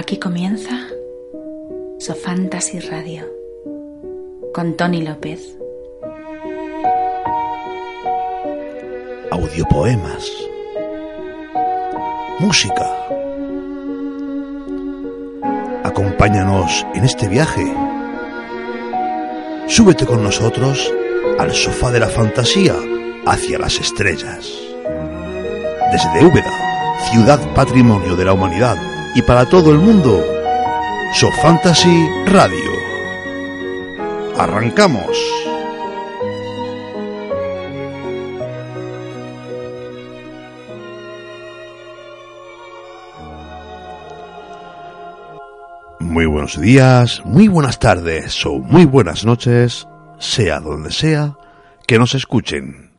Aquí comienza Sofantasy Radio con Tony López. Audiopoemas. Música. Acompáñanos en este viaje. Súbete con nosotros al sofá de la fantasía hacia las estrellas. Desde Úbeda, ciudad patrimonio de la humanidad y para todo el mundo, Sofantasy Radio. Arrancamos. Muy buenos días, muy buenas tardes o muy buenas noches, sea donde sea que nos escuchen.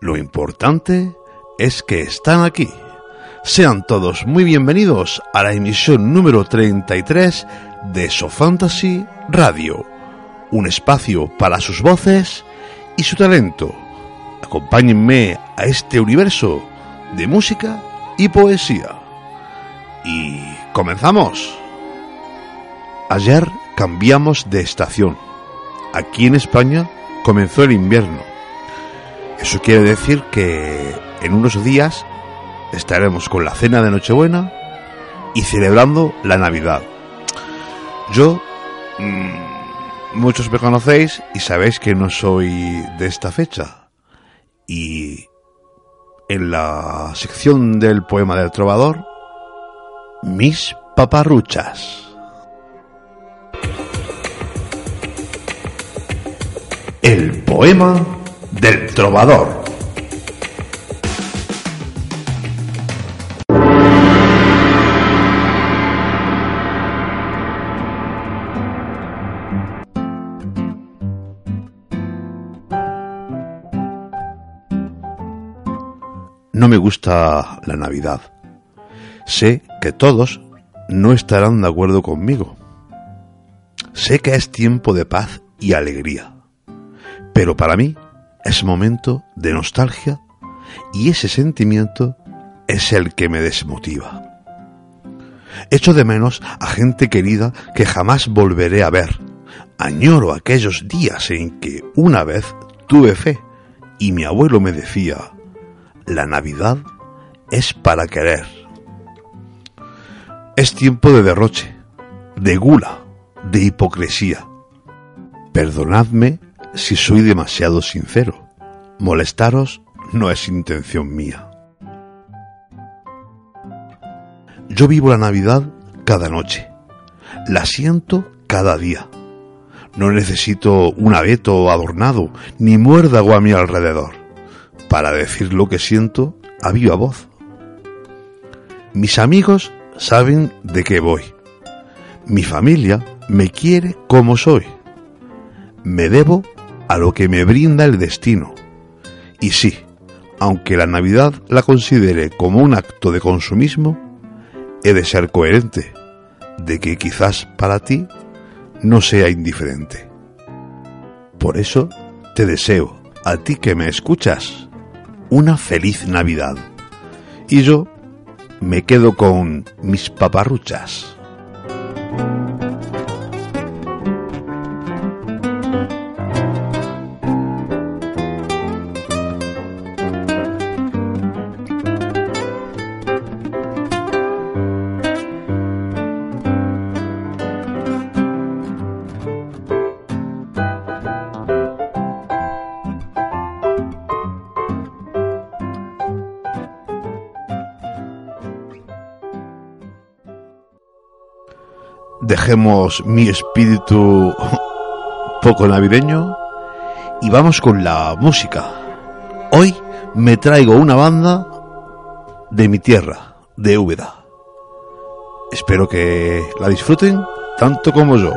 Lo importante es que están aquí. Sean todos muy bienvenidos a la emisión número 33 de Sofantasy Radio, un espacio para sus voces y su talento. Acompáñenme a este universo de música y poesía. Y comenzamos. Ayer cambiamos de estación. Aquí en España comenzó el invierno. Eso quiere decir que en unos días estaremos con la cena de Nochebuena y celebrando la Navidad. Yo, mmm, muchos me conocéis y sabéis que no soy de esta fecha. Y en la sección del poema del trovador, mis paparruchas. El poema del trovador. No me gusta la Navidad. Sé que todos no estarán de acuerdo conmigo. Sé que es tiempo de paz y alegría. Pero para mí es momento de nostalgia y ese sentimiento es el que me desmotiva. Echo de menos a gente querida que jamás volveré a ver. Añoro aquellos días en que una vez tuve fe y mi abuelo me decía, la Navidad es para querer. Es tiempo de derroche, de gula, de hipocresía. Perdonadme si soy demasiado sincero. Molestaros no es intención mía. Yo vivo la Navidad cada noche. La siento cada día. No necesito un abeto adornado ni muérdago a mi alrededor para decir lo que siento a viva voz. Mis amigos saben de qué voy. Mi familia me quiere como soy. Me debo a lo que me brinda el destino. Y sí, aunque la Navidad la considere como un acto de consumismo, he de ser coherente de que quizás para ti no sea indiferente. Por eso te deseo, a ti que me escuchas, una feliz Navidad. Y yo me quedo con mis paparruchas. Dejemos mi espíritu poco navideño y vamos con la música. Hoy me traigo una banda de mi tierra, de Úbeda. Espero que la disfruten tanto como yo.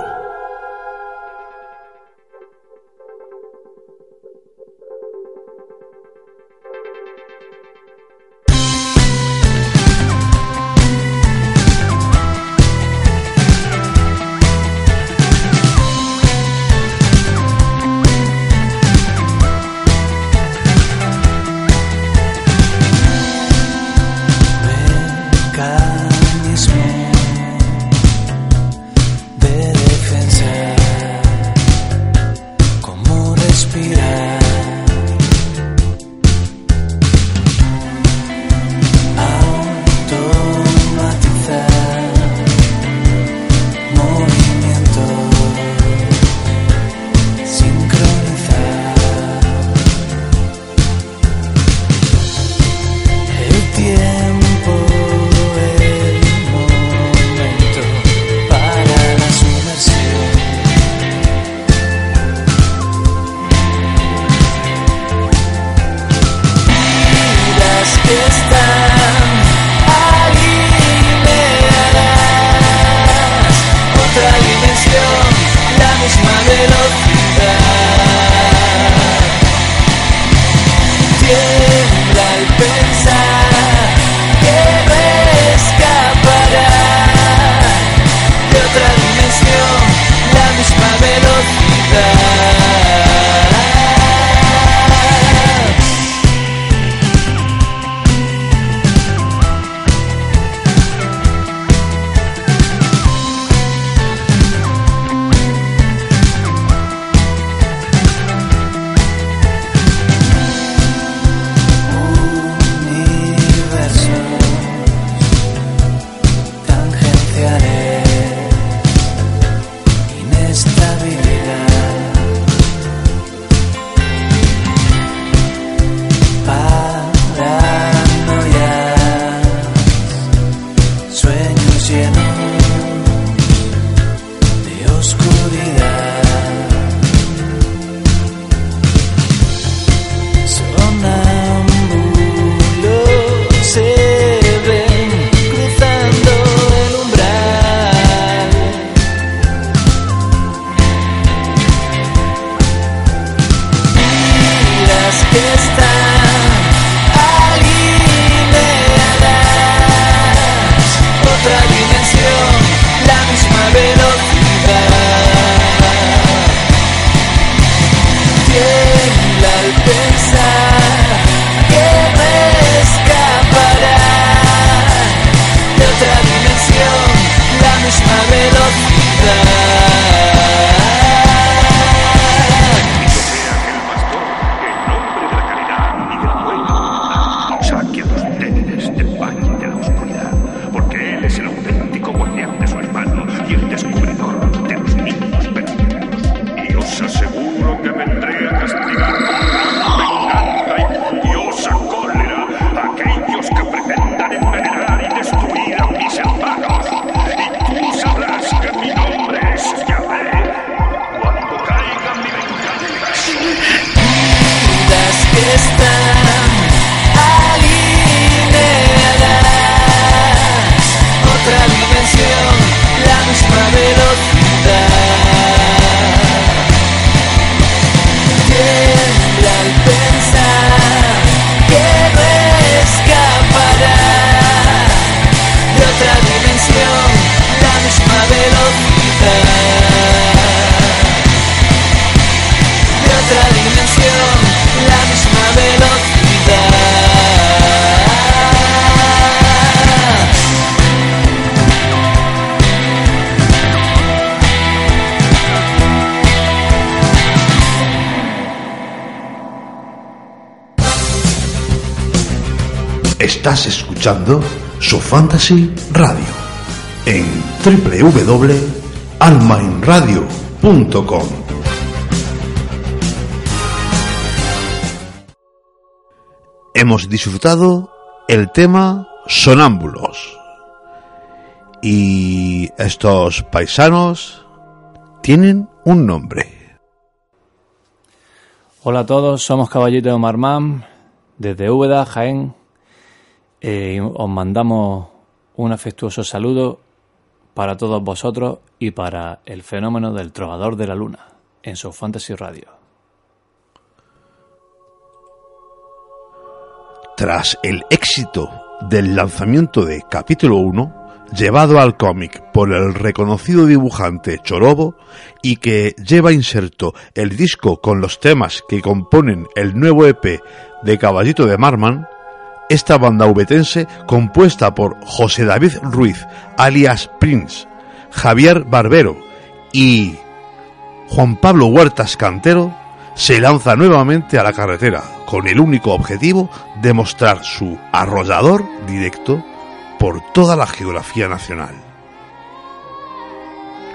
Estás escuchando su Fantasy Radio en www.almainradio.com. Hemos disfrutado el tema Sonámbulos. Y estos paisanos tienen un nombre. Hola a todos, somos Caballito de Marmán, desde Úbeda, Jaén, eh, os mandamos un afectuoso saludo para todos vosotros y para el fenómeno del trovador de la luna en su Fantasy Radio. Tras el éxito del lanzamiento de capítulo 1, llevado al cómic por el reconocido dibujante Chorobo y que lleva inserto el disco con los temas que componen el nuevo EP de Caballito de Marman, esta banda ubetense, compuesta por José David Ruiz, alias Prince, Javier Barbero y Juan Pablo Huertas Cantero, se lanza nuevamente a la carretera con el único objetivo de mostrar su arrollador directo por toda la geografía nacional.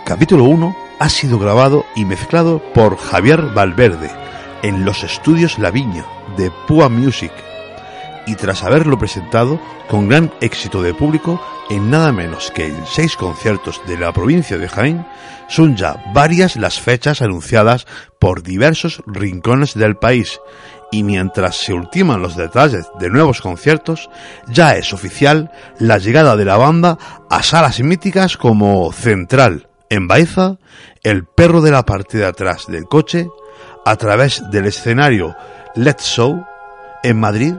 Capítulo 1 ha sido grabado y mezclado por Javier Valverde en los estudios La Viña de Pua Music y tras haberlo presentado con gran éxito de público en nada menos que en seis conciertos de la provincia de Jaén, son ya varias las fechas anunciadas por diversos rincones del país. Y mientras se ultiman los detalles de nuevos conciertos, ya es oficial la llegada de la banda a salas míticas como Central, En Baeza, el perro de la parte de atrás del coche, a través del escenario Let's Show en Madrid,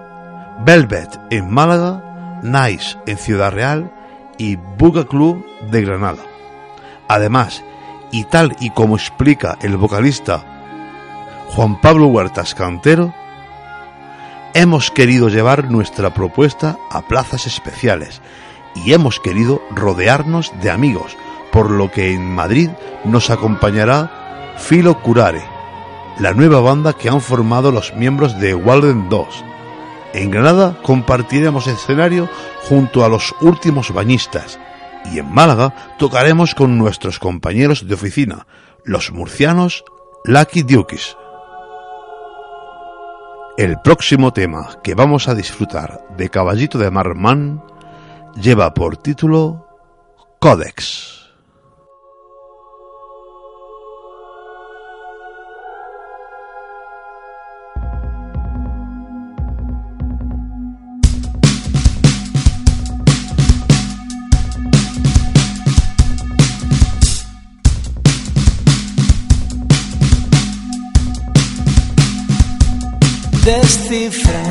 Velvet en Málaga, Nice en Ciudad Real y Buga Club de Granada. Además, y tal y como explica el vocalista Juan Pablo Huertas Cantero, hemos querido llevar nuestra propuesta a plazas especiales y hemos querido rodearnos de amigos, por lo que en Madrid nos acompañará Filo Curare, la nueva banda que han formado los miembros de Walden 2. En Granada compartiremos escenario junto a los últimos bañistas y en Málaga tocaremos con nuestros compañeros de oficina, los murcianos Lucky Dukes. El próximo tema que vamos a disfrutar de Caballito de Marman lleva por título Codex. Descifrando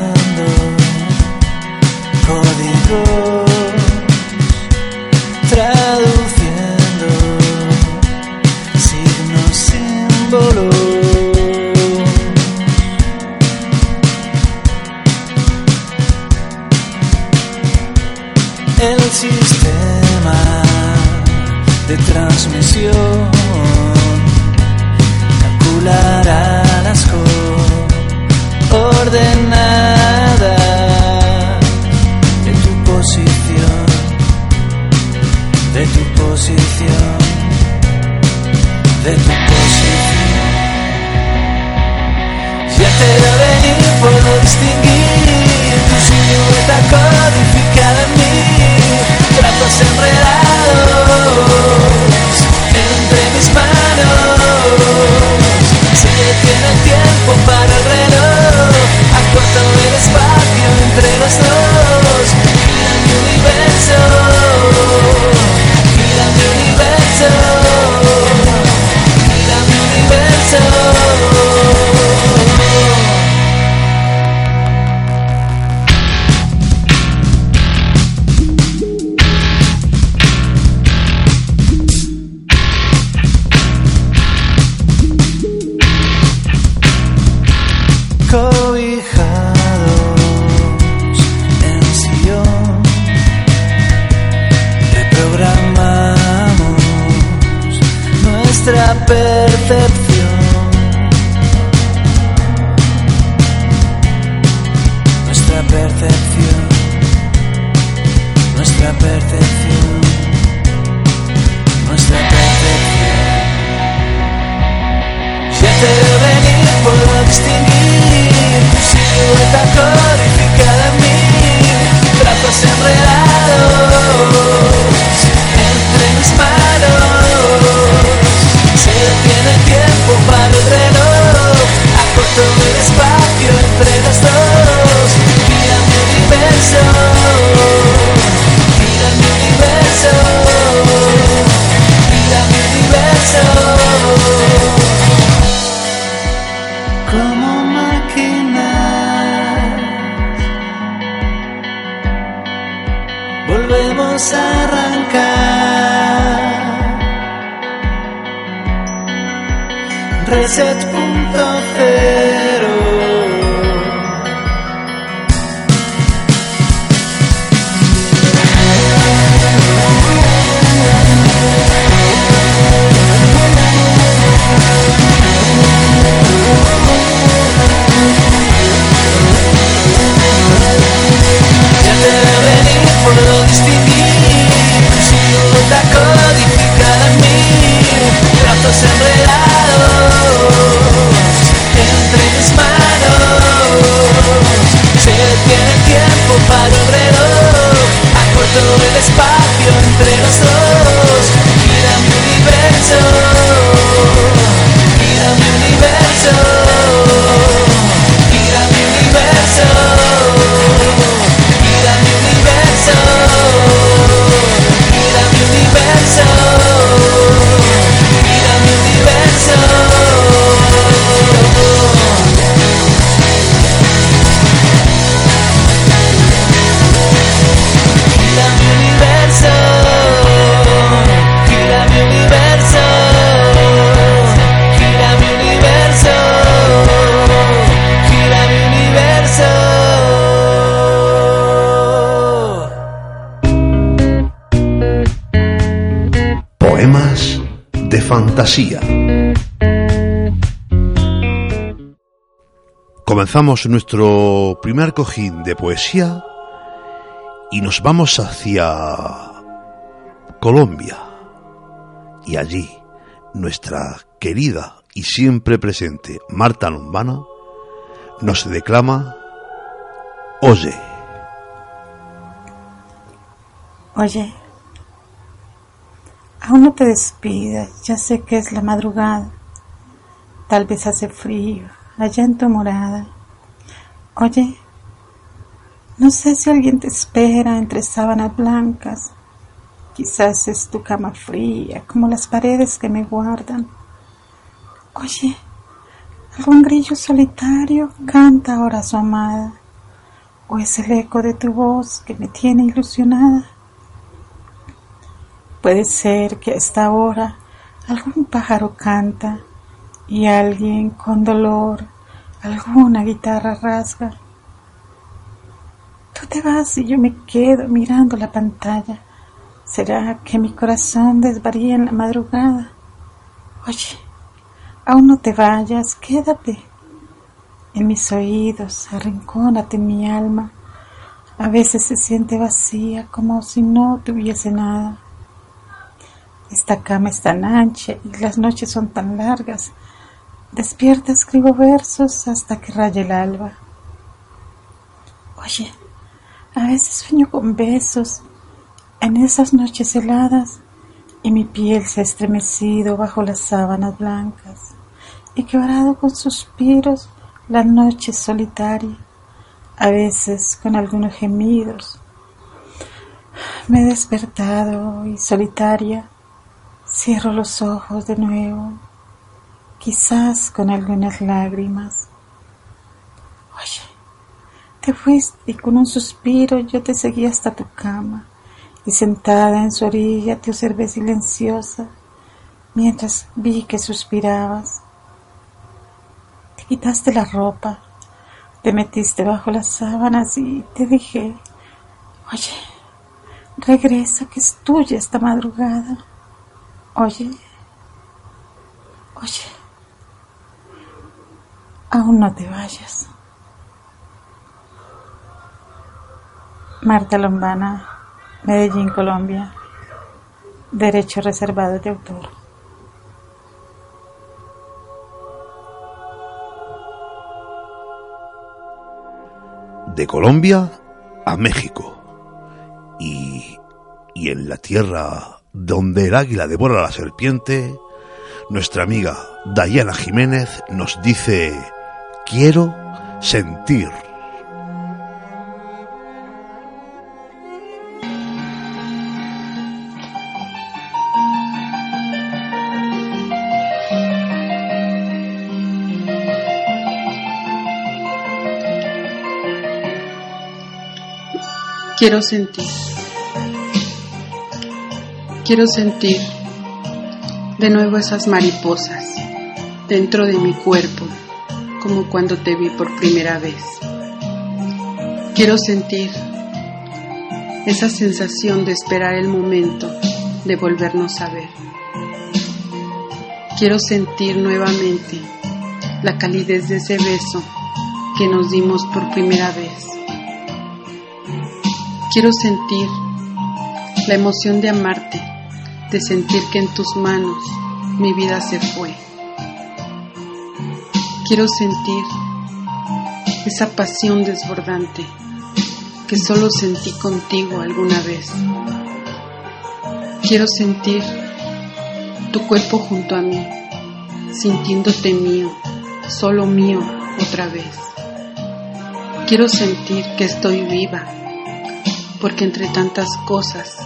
fantasía. Comenzamos nuestro primer cojín de poesía y nos vamos hacia Colombia. Y allí nuestra querida y siempre presente Marta Lombana nos declama Oye. Oye, aún no te despidas, ya sé que es la madrugada, tal vez hace frío allá en tu morada. Oye, no sé si alguien te espera entre sábanas blancas, quizás es tu cama fría como las paredes que me guardan. Oye, algún grillo solitario canta ahora su amada, o es el eco de tu voz que me tiene ilusionada. Puede ser que a esta hora algún pájaro canta y alguien con dolor alguna guitarra rasga. Tú te vas y yo me quedo mirando la pantalla. ¿Será que mi corazón desvaría en la madrugada? Oye, aún no te vayas, quédate. En mis oídos, arrincónate mi alma. A veces se siente vacía, como si no tuviese nada. Esta cama es tan ancha y las noches son tan largas. Despierta, escribo versos hasta que raye el alba. Oye, a veces sueño con besos en esas noches heladas y mi piel se ha estremecido bajo las sábanas blancas y quebrado con suspiros la noche solitaria, a veces con algunos gemidos. Me he despertado y solitaria Cierro los ojos de nuevo, quizás con algunas lágrimas. Oye, te fuiste y con un suspiro yo te seguí hasta tu cama y sentada en su orilla te observé silenciosa mientras vi que suspirabas. Te quitaste la ropa, te metiste bajo las sábanas y te dije, oye, regresa que es tuya esta madrugada. Oye, oye, aún no te vayas. Marta Lombana, Medellín, Colombia. Derecho reservado de autor. De Colombia a México. Y, y en la tierra donde el águila devora a la serpiente, nuestra amiga Dayana Jiménez nos dice, quiero sentir. Quiero sentir. Quiero sentir de nuevo esas mariposas dentro de mi cuerpo, como cuando te vi por primera vez. Quiero sentir esa sensación de esperar el momento de volvernos a ver. Quiero sentir nuevamente la calidez de ese beso que nos dimos por primera vez. Quiero sentir la emoción de amarte de sentir que en tus manos mi vida se fue. Quiero sentir esa pasión desbordante que solo sentí contigo alguna vez. Quiero sentir tu cuerpo junto a mí, sintiéndote mío, solo mío otra vez. Quiero sentir que estoy viva, porque entre tantas cosas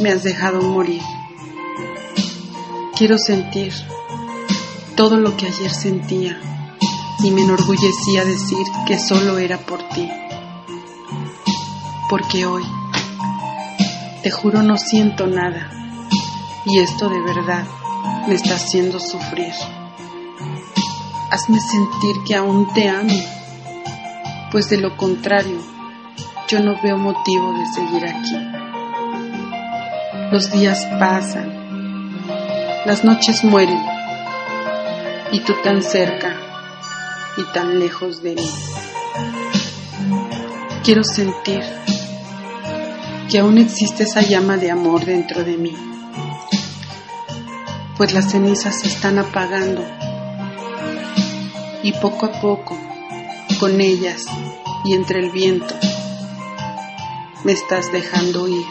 me has dejado morir. Quiero sentir todo lo que ayer sentía y me enorgullecía decir que solo era por ti. Porque hoy, te juro, no siento nada y esto de verdad me está haciendo sufrir. Hazme sentir que aún te amo, pues de lo contrario, yo no veo motivo de seguir aquí. Los días pasan Las noches mueren y tú tan cerca y tan lejos de mí. Quiero sentir que aún existe esa llama de amor dentro de mí, pues las cenizas se están apagando y poco a poco, con ellas y entre el viento, me estás dejando ir.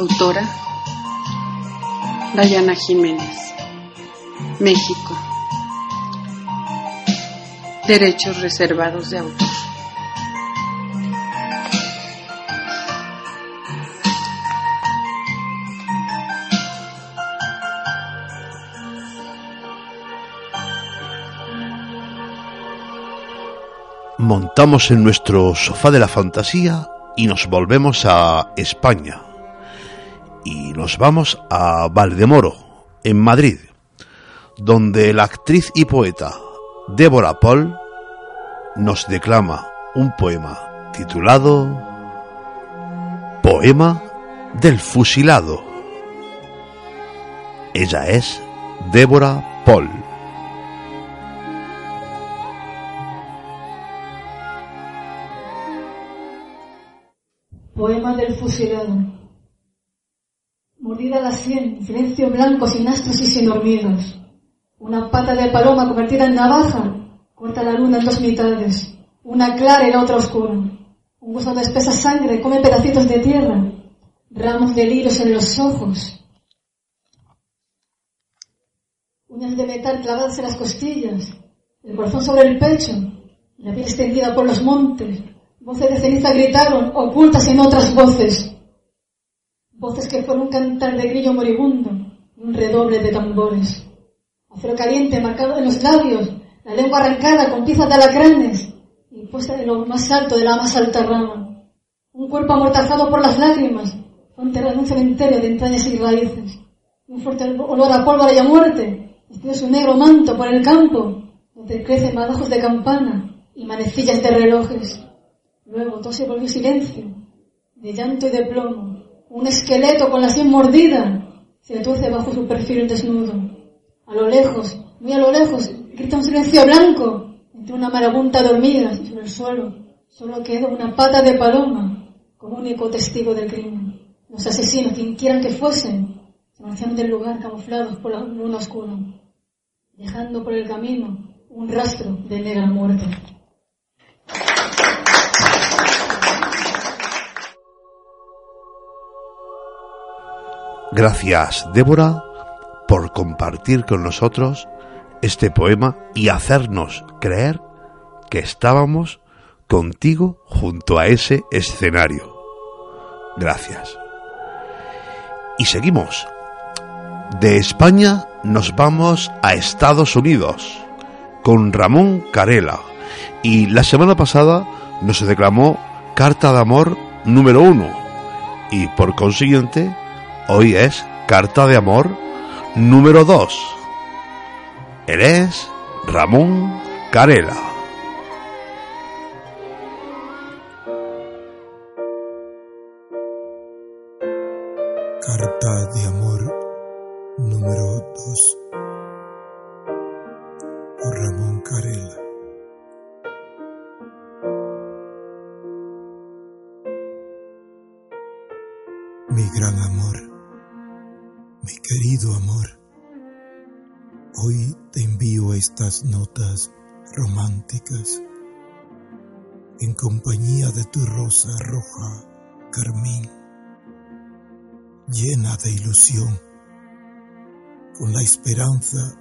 Autora Dayana Jiménez, México. Derechos reservados de autor. Montamos en nuestro sofá de la fantasía y nos volvemos a España. Y nos vamos a Valdemoro, en Madrid, donde la actriz y poeta Débora Paul nos declama un poema titulado Poema del Fusilado. Ella es Débora Paul. Poema del fusilado. Mordida la sien, silencio blanco, sin astros y sin hormigas. Una pata de paloma convertida en navaja, corta la luna en dos mitades. Una clara y la otra oscura. Un gusto de espesa sangre come pedacitos de tierra. Ramos de lirios en los ojos. Uñas de metal clavadas en las costillas. El corazón sobre el pecho. La piel extendida por los montes. Voces de ceniza gritaron, ocultas en otras voces. Voces que fueron un cantar de grillo moribundo, un redoble de tambores. Acero caliente marcado en los labios, la lengua arrancada con piezas de alacranes y puesta en lo más alto de la más alta rama. Un cuerpo amortazado por las lágrimas, enterrado en un cementerio de entrañas y raíces. Un fuerte olor a pólvora y a muerte, extiende su negro manto por el campo, donde crecen madajos de campana y manecillas de relojes. Luego todo se volvió silencio, de llanto y de plomo. Un esqueleto con la sien mordida se tuerce bajo su perfil desnudo. A lo lejos, muy a lo lejos, grita un silencio blanco entre una marabunta de hormigas y sobre el suelo solo queda una pata de paloma como único testigo del crimen. Los asesinos, quien quieran que fuesen, se marcharon del lugar camuflados por la luna oscura, dejando por el camino un rastro de negra muerte. Gracias, Débora, por compartir con nosotros este poema y hacernos creer que estábamos contigo junto a ese escenario. Gracias. Y seguimos. De España nos vamos a Estados Unidos con Ramón Carela. Y la semana pasada nos declamó Carta de Amor número uno. Y por consiguiente, hoy es Carta de Amor número 2. Él es Ramón Carela. Carta de Amor número 2 por Ramón Carela. Mi gran amor, mi querido amor, hoy te envío estas notas románticas en compañía de tu rosa roja carmín, llena de ilusión, con la esperanza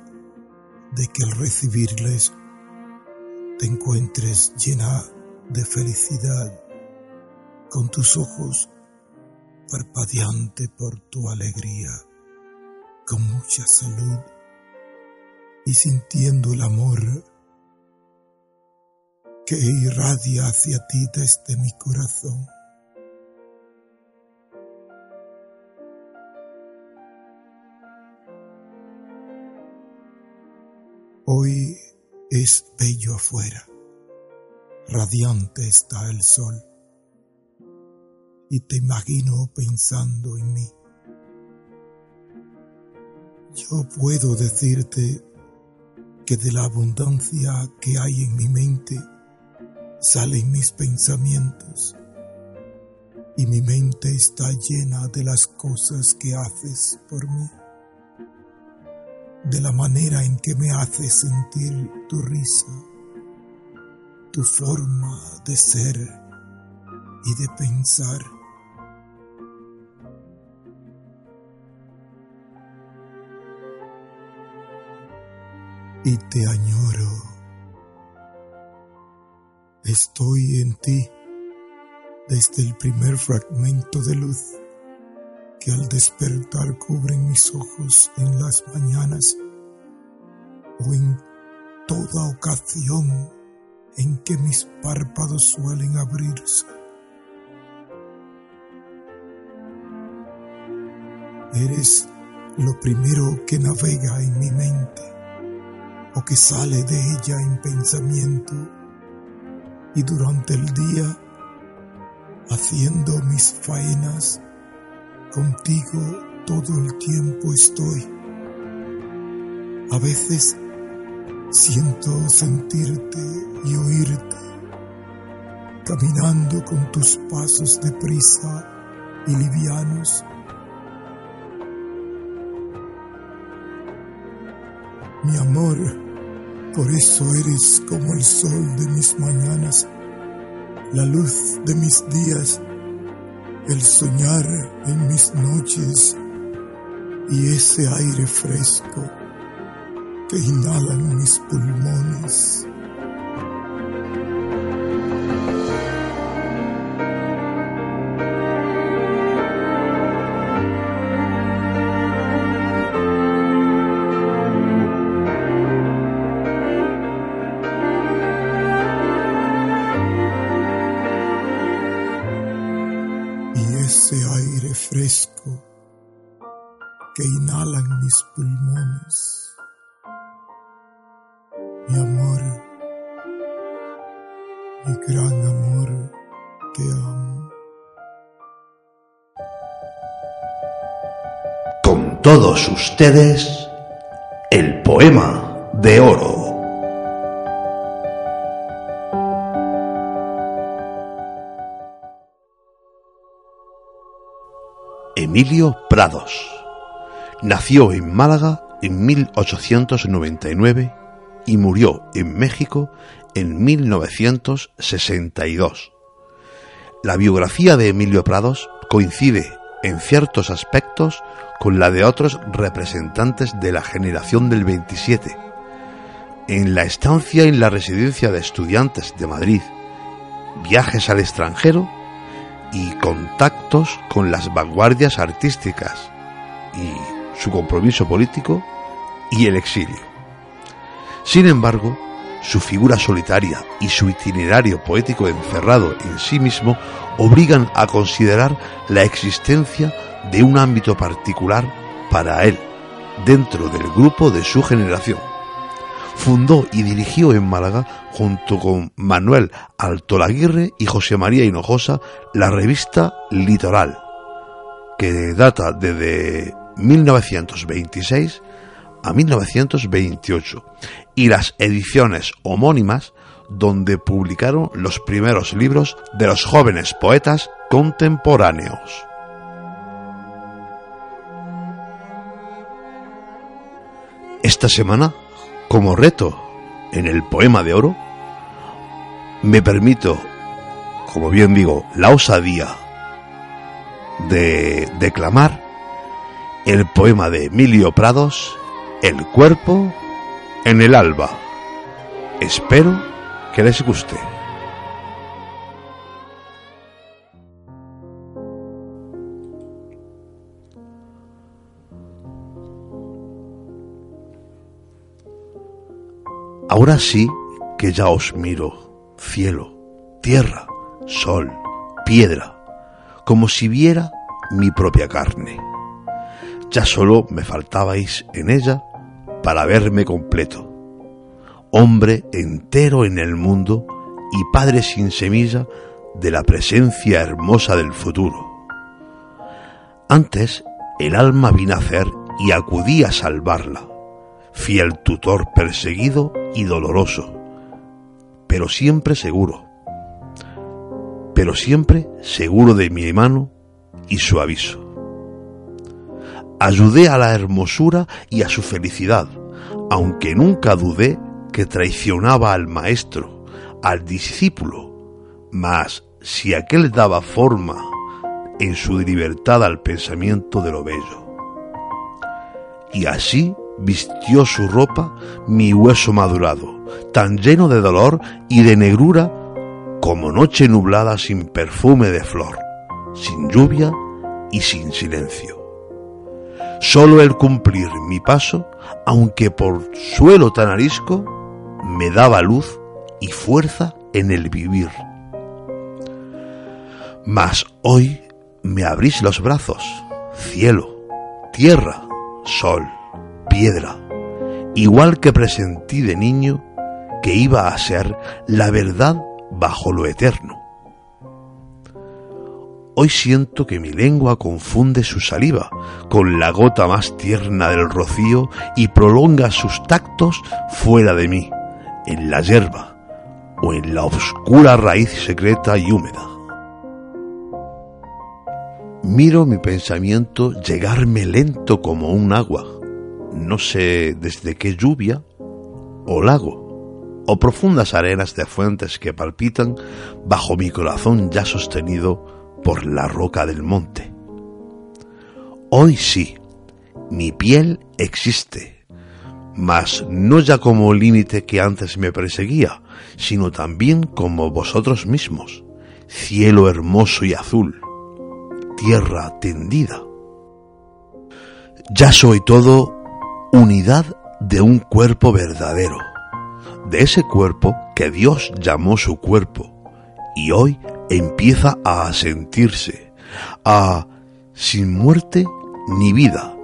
de que al recibirles te encuentres llena de felicidad, con tus ojos parpadeante por tu alegría, con mucha salud y sintiendo el amor que irradia hacia ti desde mi corazón. Hoy es bello afuera, radiante está el sol y te imagino pensando en mí, Yo puedo decirte que de la abundancia que hay en mi mente salen mis pensamientos y mi mente está llena de las cosas que haces por mí, de la manera en que me haces sentir tu risa, tu forma de ser y de pensar. Y te añoro. Estoy en ti desde el primer fragmento de luz que al despertar cubren mis ojos en las mañanas o en toda ocasión en que mis párpados suelen abrirse. Eres lo primero que navega en mi mente o que sale de ella en pensamiento y durante el día haciendo mis faenas, contigo todo el tiempo estoy. A veces siento sentirte y oírte, caminando con tus pasos de prisa y livianos. Mi amor, por eso eres como el sol de mis mañanas la luz de mis días, el soñar en mis noches y ese aire fresco que inhalan mis pulmones. Ustedes, el poema de oro. Emilio Prados. Nació en Málaga en 1899 y murió en México en 1962. La biografía de Emilio Prados coincide en ciertos aspectos con la de otros representantes de la generación del 27. En la estancia en la residencia de estudiantes de Madrid, viajes al extranjero y contactos con las vanguardias artísticas y su compromiso político y el exilio. Sin embargo, su figura solitaria y su itinerario poético encerrado en sí mismo obligan a considerar la existencia de un ámbito particular para él, dentro del grupo de su generación. Fundó y dirigió en Málaga, junto con Manuel Altolaguirre y José María Hinojosa, la revista Litoral, que data desde 1926 a 1928, y las ediciones homónimas donde publicaron los primeros libros de los jóvenes poetas contemporáneos. Esta semana como reto en el poema de oro, me permito, como bien digo, la osadía de declamar el poema de Emilio Prados, El cuerpo en el alba. Espero que les guste. Ahora sí que ya os miro, cielo, tierra, sol, piedra, como si viera mi propia carne. Ya solo me faltabais en ella para verme completo, hombre entero en el mundo y padre sin semilla de la presencia hermosa del futuro. Antes el alma vi nacer y acudí a salvarla, fiel tutor perseguido y doloroso, pero siempre seguro, pero siempre seguro de mi mano y su aviso. Ayudé a la hermosura y a su felicidad, aunque nunca dudé que traicionaba al maestro, al discípulo, mas si aquel daba forma en su libertad al pensamiento de lo bello. Y así vistió su ropa mi hueso madurado, tan lleno de dolor y de negrura como noche nublada sin perfume de flor, sin lluvia y sin silencio. Solo el cumplir mi paso, aunque por suelo tan arisco, me daba luz y fuerza en el vivir. Mas hoy me abrís los brazos, cielo, tierra, sol, piedra, igual que presentí de niño que iba a ser la verdad bajo lo eterno. Hoy siento que mi lengua confunde su saliva con la gota más tierna del rocío y prolonga sus tactos fuera de mí, en la hierba o en la oscura raíz secreta y húmeda. Miro mi pensamiento llegarme lento como un agua, no sé desde qué lluvia o lago, o profundas arenas de fuentes que palpitan bajo mi corazón ya sostenido por la roca del monte. Hoy sí, mi piel existe, mas no ya como límite que antes me perseguía, sino también como vosotros mismos, cielo hermoso y azul tierra tendida. Ya soy todo unidad de un cuerpo verdadero, de ese cuerpo que Dios llamó su cuerpo y hoy empieza a sentirse, a sin muerte ni vida,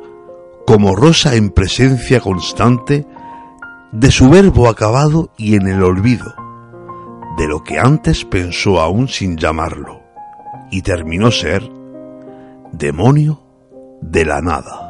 como rosa en presencia constante de su verbo acabado y en el olvido, de lo que antes pensó aún sin llamarlo, y terminó ser demonio de la nada.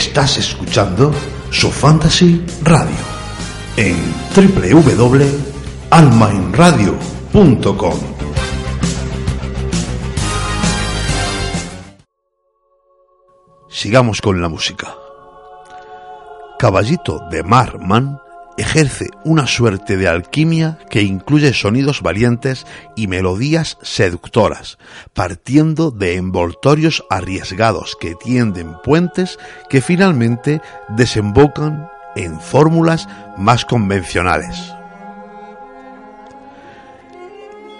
Estás escuchando su Fantasy Radio en www.almainradio.com. Sigamos con la música. Caballito de Marman ejerce una suerte de alquimia que incluye sonidos valientes y melodías seductoras, partiendo de envoltorios arriesgados que tienden puentes que finalmente desembocan en fórmulas más convencionales.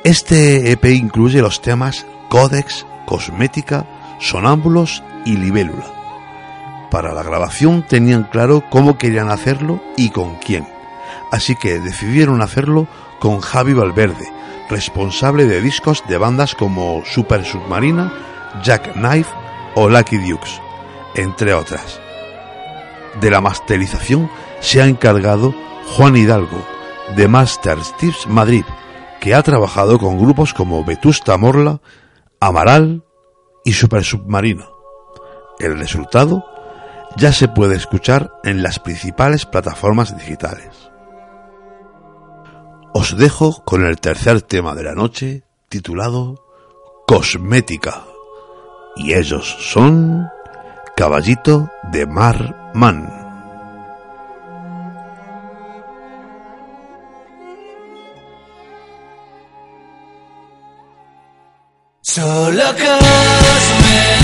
Este EP incluye los temas Codex, Cosmética, Sonámbulos y Libélula. Para la grabación tenían claro cómo querían hacerlo y con quién, así que decidieron hacerlo con Javi Valverde, responsable de discos de bandas como Super Submarina, Jack Knife o Lucky Dukes, entre otras. De la masterización se ha encargado Juan Hidalgo, de Master Tips Madrid, que ha trabajado con grupos como Vetusta Morla, Amaral y Super Submarina. El resultado ya se puede escuchar en las principales plataformas digitales. Os dejo con el tercer tema de la noche titulado Cosmética. Y ellos son Caballito de Mar Man. Solo cosme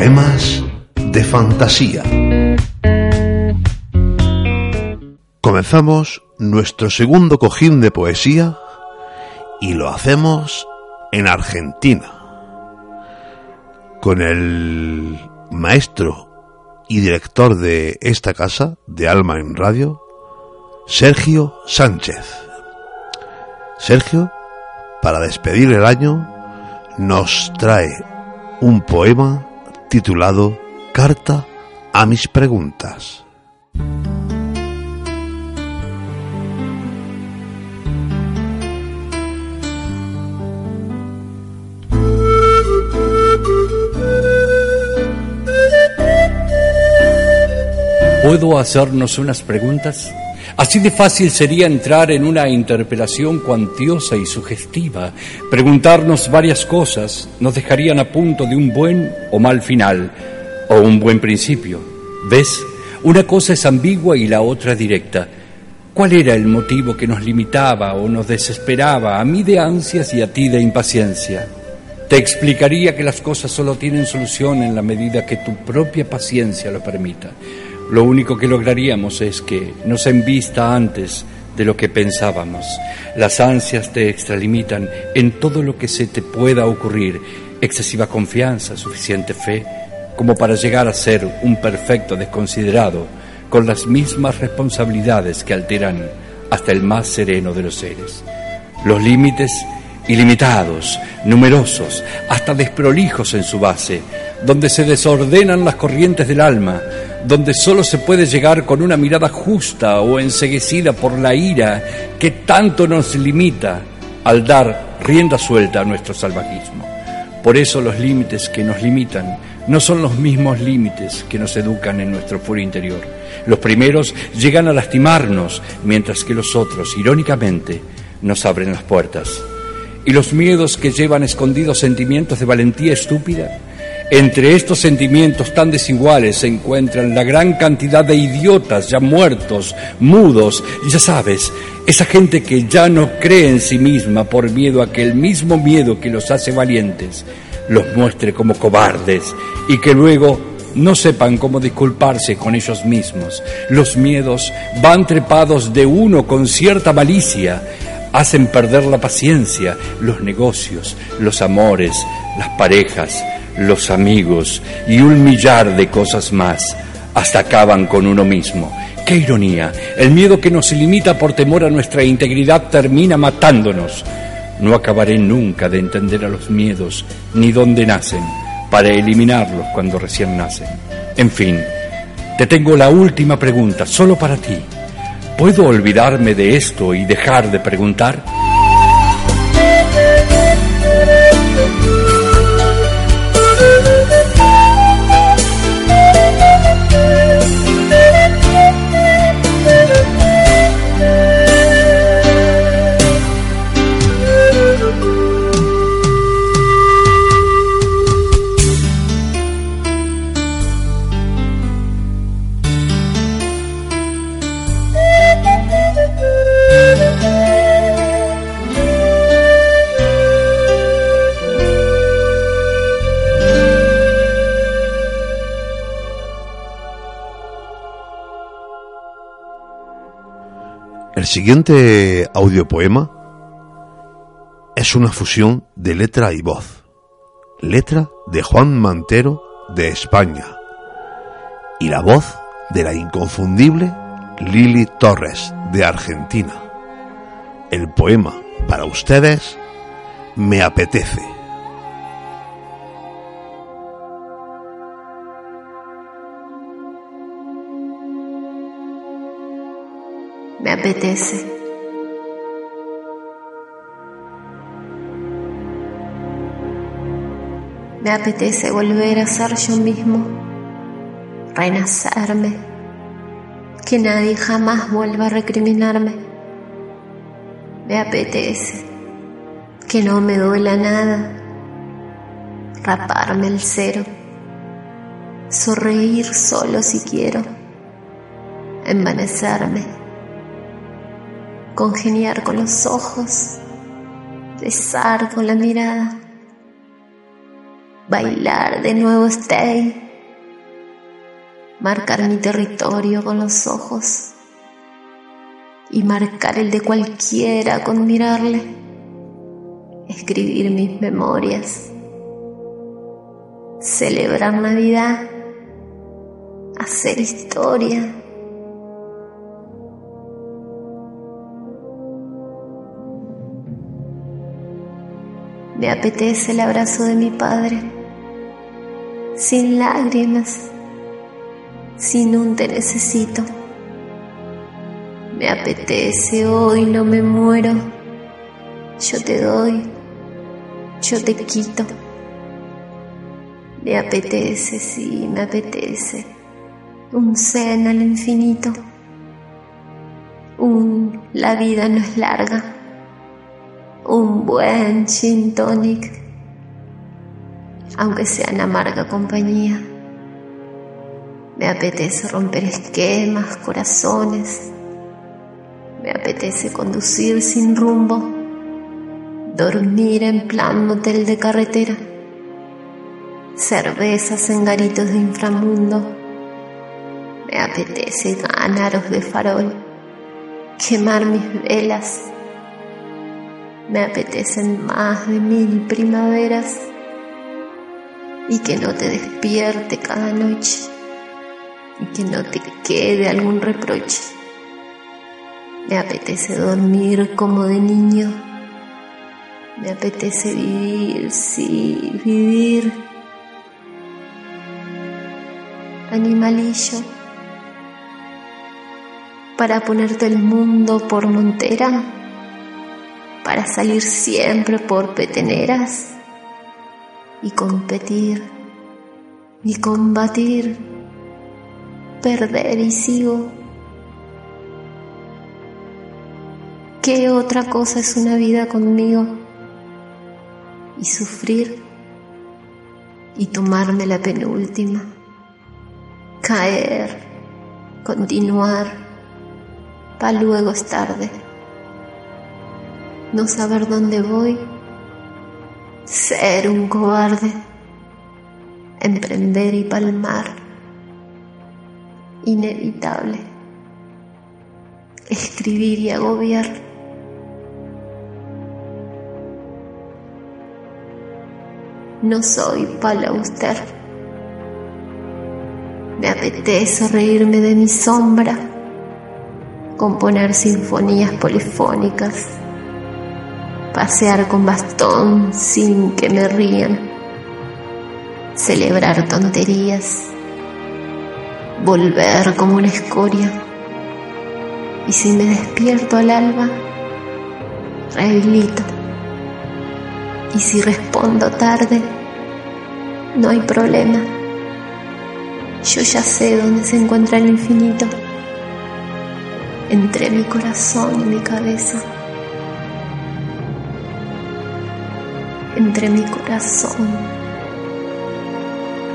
Poemas de fantasía. Comenzamos nuestro segundo cojín de poesía y lo hacemos en Argentina con el maestro y director de esta casa, de Alma en Radio, Sergio Sánchez. Sergio, para despedir el año, nos trae un poema titulado Carta a mis preguntas. ¿Puedo hacernos unas preguntas? Así de fácil sería entrar en una interpelación cuantiosa y sugestiva. Preguntarnos varias cosas nos dejarían a punto de un buen o mal final, o un buen principio. ¿Ves? Una cosa es ambigua y la otra directa. ¿Cuál era el motivo que nos limitaba o nos desesperaba, a mí de ansias y a ti de impaciencia? Te explicaría que las cosas solo tienen solución en la medida que tu propia paciencia lo permita. Lo único que lograríamos es que nos envista antes de lo que pensábamos. Las ansias te extralimitan en todo lo que se te pueda ocurrir. Excesiva confianza, suficiente fe, como para llegar a ser un perfecto desconsiderado, con las mismas responsabilidades que alteran hasta el más sereno de los seres. Los límites ilimitados, numerosos, hasta desprolijos en su base, donde se desordenan las corrientes del alma, donde solo se puede llegar con una mirada justa o enseguecida por la ira que tanto nos limita al dar rienda suelta a nuestro salvajismo. Por eso los límites que nos limitan no son los mismos límites que nos educan en nuestro foro interior. Los primeros llegan a lastimarnos, mientras que los otros, irónicamente, nos abren las puertas. Y los miedos que llevan escondidos sentimientos de valentía estúpida entre estos sentimientos tan desiguales se encuentran la gran cantidad de idiotas ya muertos, mudos, ya sabes, esa gente que ya no cree en sí misma por miedo a que el mismo miedo que los hace valientes los muestre como cobardes y que luego no sepan cómo disculparse con ellos mismos. Los miedos van trepados de uno con cierta malicia, hacen perder la paciencia, los negocios, los amores, las parejas, los amigos y un millar de cosas más, hasta acaban con uno mismo. ¡Qué ironía! El miedo que nos limita por temor a nuestra integridad termina matándonos. No acabaré nunca de entender a los miedos ni dónde nacen, para eliminarlos cuando recién nacen. En fin, te tengo la última pregunta, solo para ti. ¿Puedo olvidarme de esto y dejar de preguntar? Siguiente audiopoema es una fusión de letra y voz. Letra de Juan Mantero de España y la voz de la inconfundible Lili Torres de Argentina. El poema para ustedes me apetece. Me apetece. Me apetece volver a ser yo mismo, renacerme, que nadie jamás vuelva a recriminarme. Me apetece que no me duela nada, raparme el cero, sonreír solo si quiero, envanecerme, congeniar con los ojos, besar con la mirada bailar de nuevo stay, marcar mi territorio con los ojos y marcar el de cualquiera con mirarle, escribir mis memorias, celebrar Navidad, hacer historia. Me apetece el abrazo de mi padre sin lágrimas, sin un te necesito. Me apetece hoy, no me muero. Yo te doy, yo te quito. Me apetece, sí, me apetece. Un zen al infinito. Un la vida no es larga. Buen gin tonic aunque sea en amarga compañía. Me apetece romper esquemas, corazones. Me apetece conducir sin rumbo, dormir en plan motel de carretera, cervezas en garitos de inframundo. Me apetece ganaros de farol, quemar mis velas. Me apetecen más de mil primaveras y que no te despierte cada noche y que no te quede algún reproche. Me apetece dormir como de niño. Me apetece vivir, sí, vivir. Animalillo. Para ponerte el mundo por montera. Para salir siempre por peteneras y competir y combatir, perder y sigo. ¿Qué otra cosa es una vida conmigo? Y sufrir y tomarme la penúltima, caer, continuar, para luego es tarde, no saber dónde voy, ser un cobarde, emprender y palmar, inevitable, escribir y agobiar. No soy Palauster. Me apetece reírme de mi sombra, componer sinfonías polifónicas, pasear con bastón sin que me rían, celebrar tonterías, volver como una escoria. Y si me despierto al alba, rehabilito y si respondo tarde, no hay problema. Yo ya sé dónde se encuentra el infinito, entre mi corazón y mi cabeza. Entre mi corazón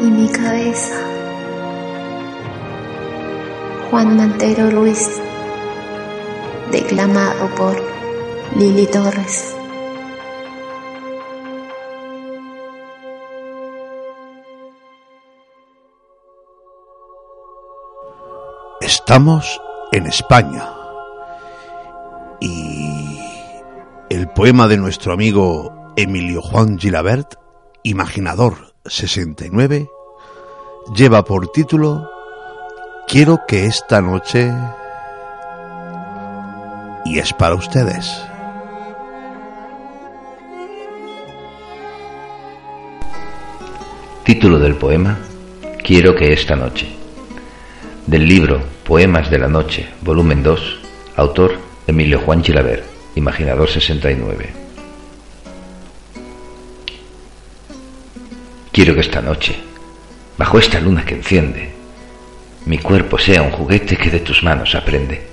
y mi cabeza. Juan Mantero Ruiz, declamado por Lili Torres. Estamos en España y el poema de nuestro amigo Emilio Juan Gilabert, Imaginador 69, lleva por título Quiero que esta noche... y es para ustedes. Título del poema Quiero que esta noche. Del libro Poemas de la Noche, volumen 2, autor Emilio Juan Chilaver, Imaginador 69. Quiero que esta noche, bajo esta luna que enciende, mi cuerpo sea un juguete que de tus manos aprende.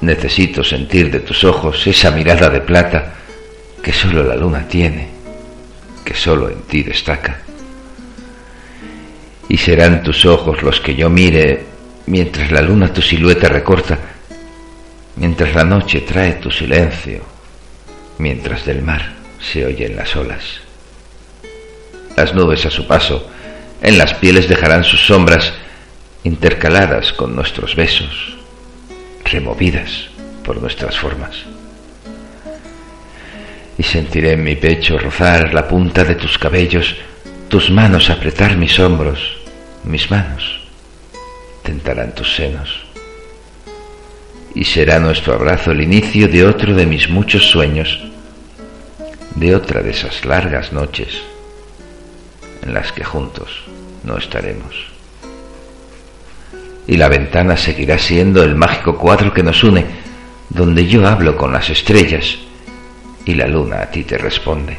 Necesito sentir de tus ojos esa mirada de plata que solo la luna tiene, que solo en ti destaca y serán tus ojos los que yo mire mientras la luna tu silueta recorta, mientras la noche trae tu silencio, mientras del mar se oyen las olas. Las nubes a su paso en las pieles dejarán sus sombras intercaladas con nuestros besos, removidas por nuestras formas. Y sentiré en mi pecho rozar la punta de tus cabellos, tus manos apretar mis hombros, mis manos tentarán tus senos. Y será nuestro abrazo el inicio de otro de mis muchos sueños, de otra de esas largas noches en las que juntos no estaremos. Y la ventana seguirá siendo el mágico cuadro que nos une, donde yo hablo con las estrellas y la luna a ti te responde.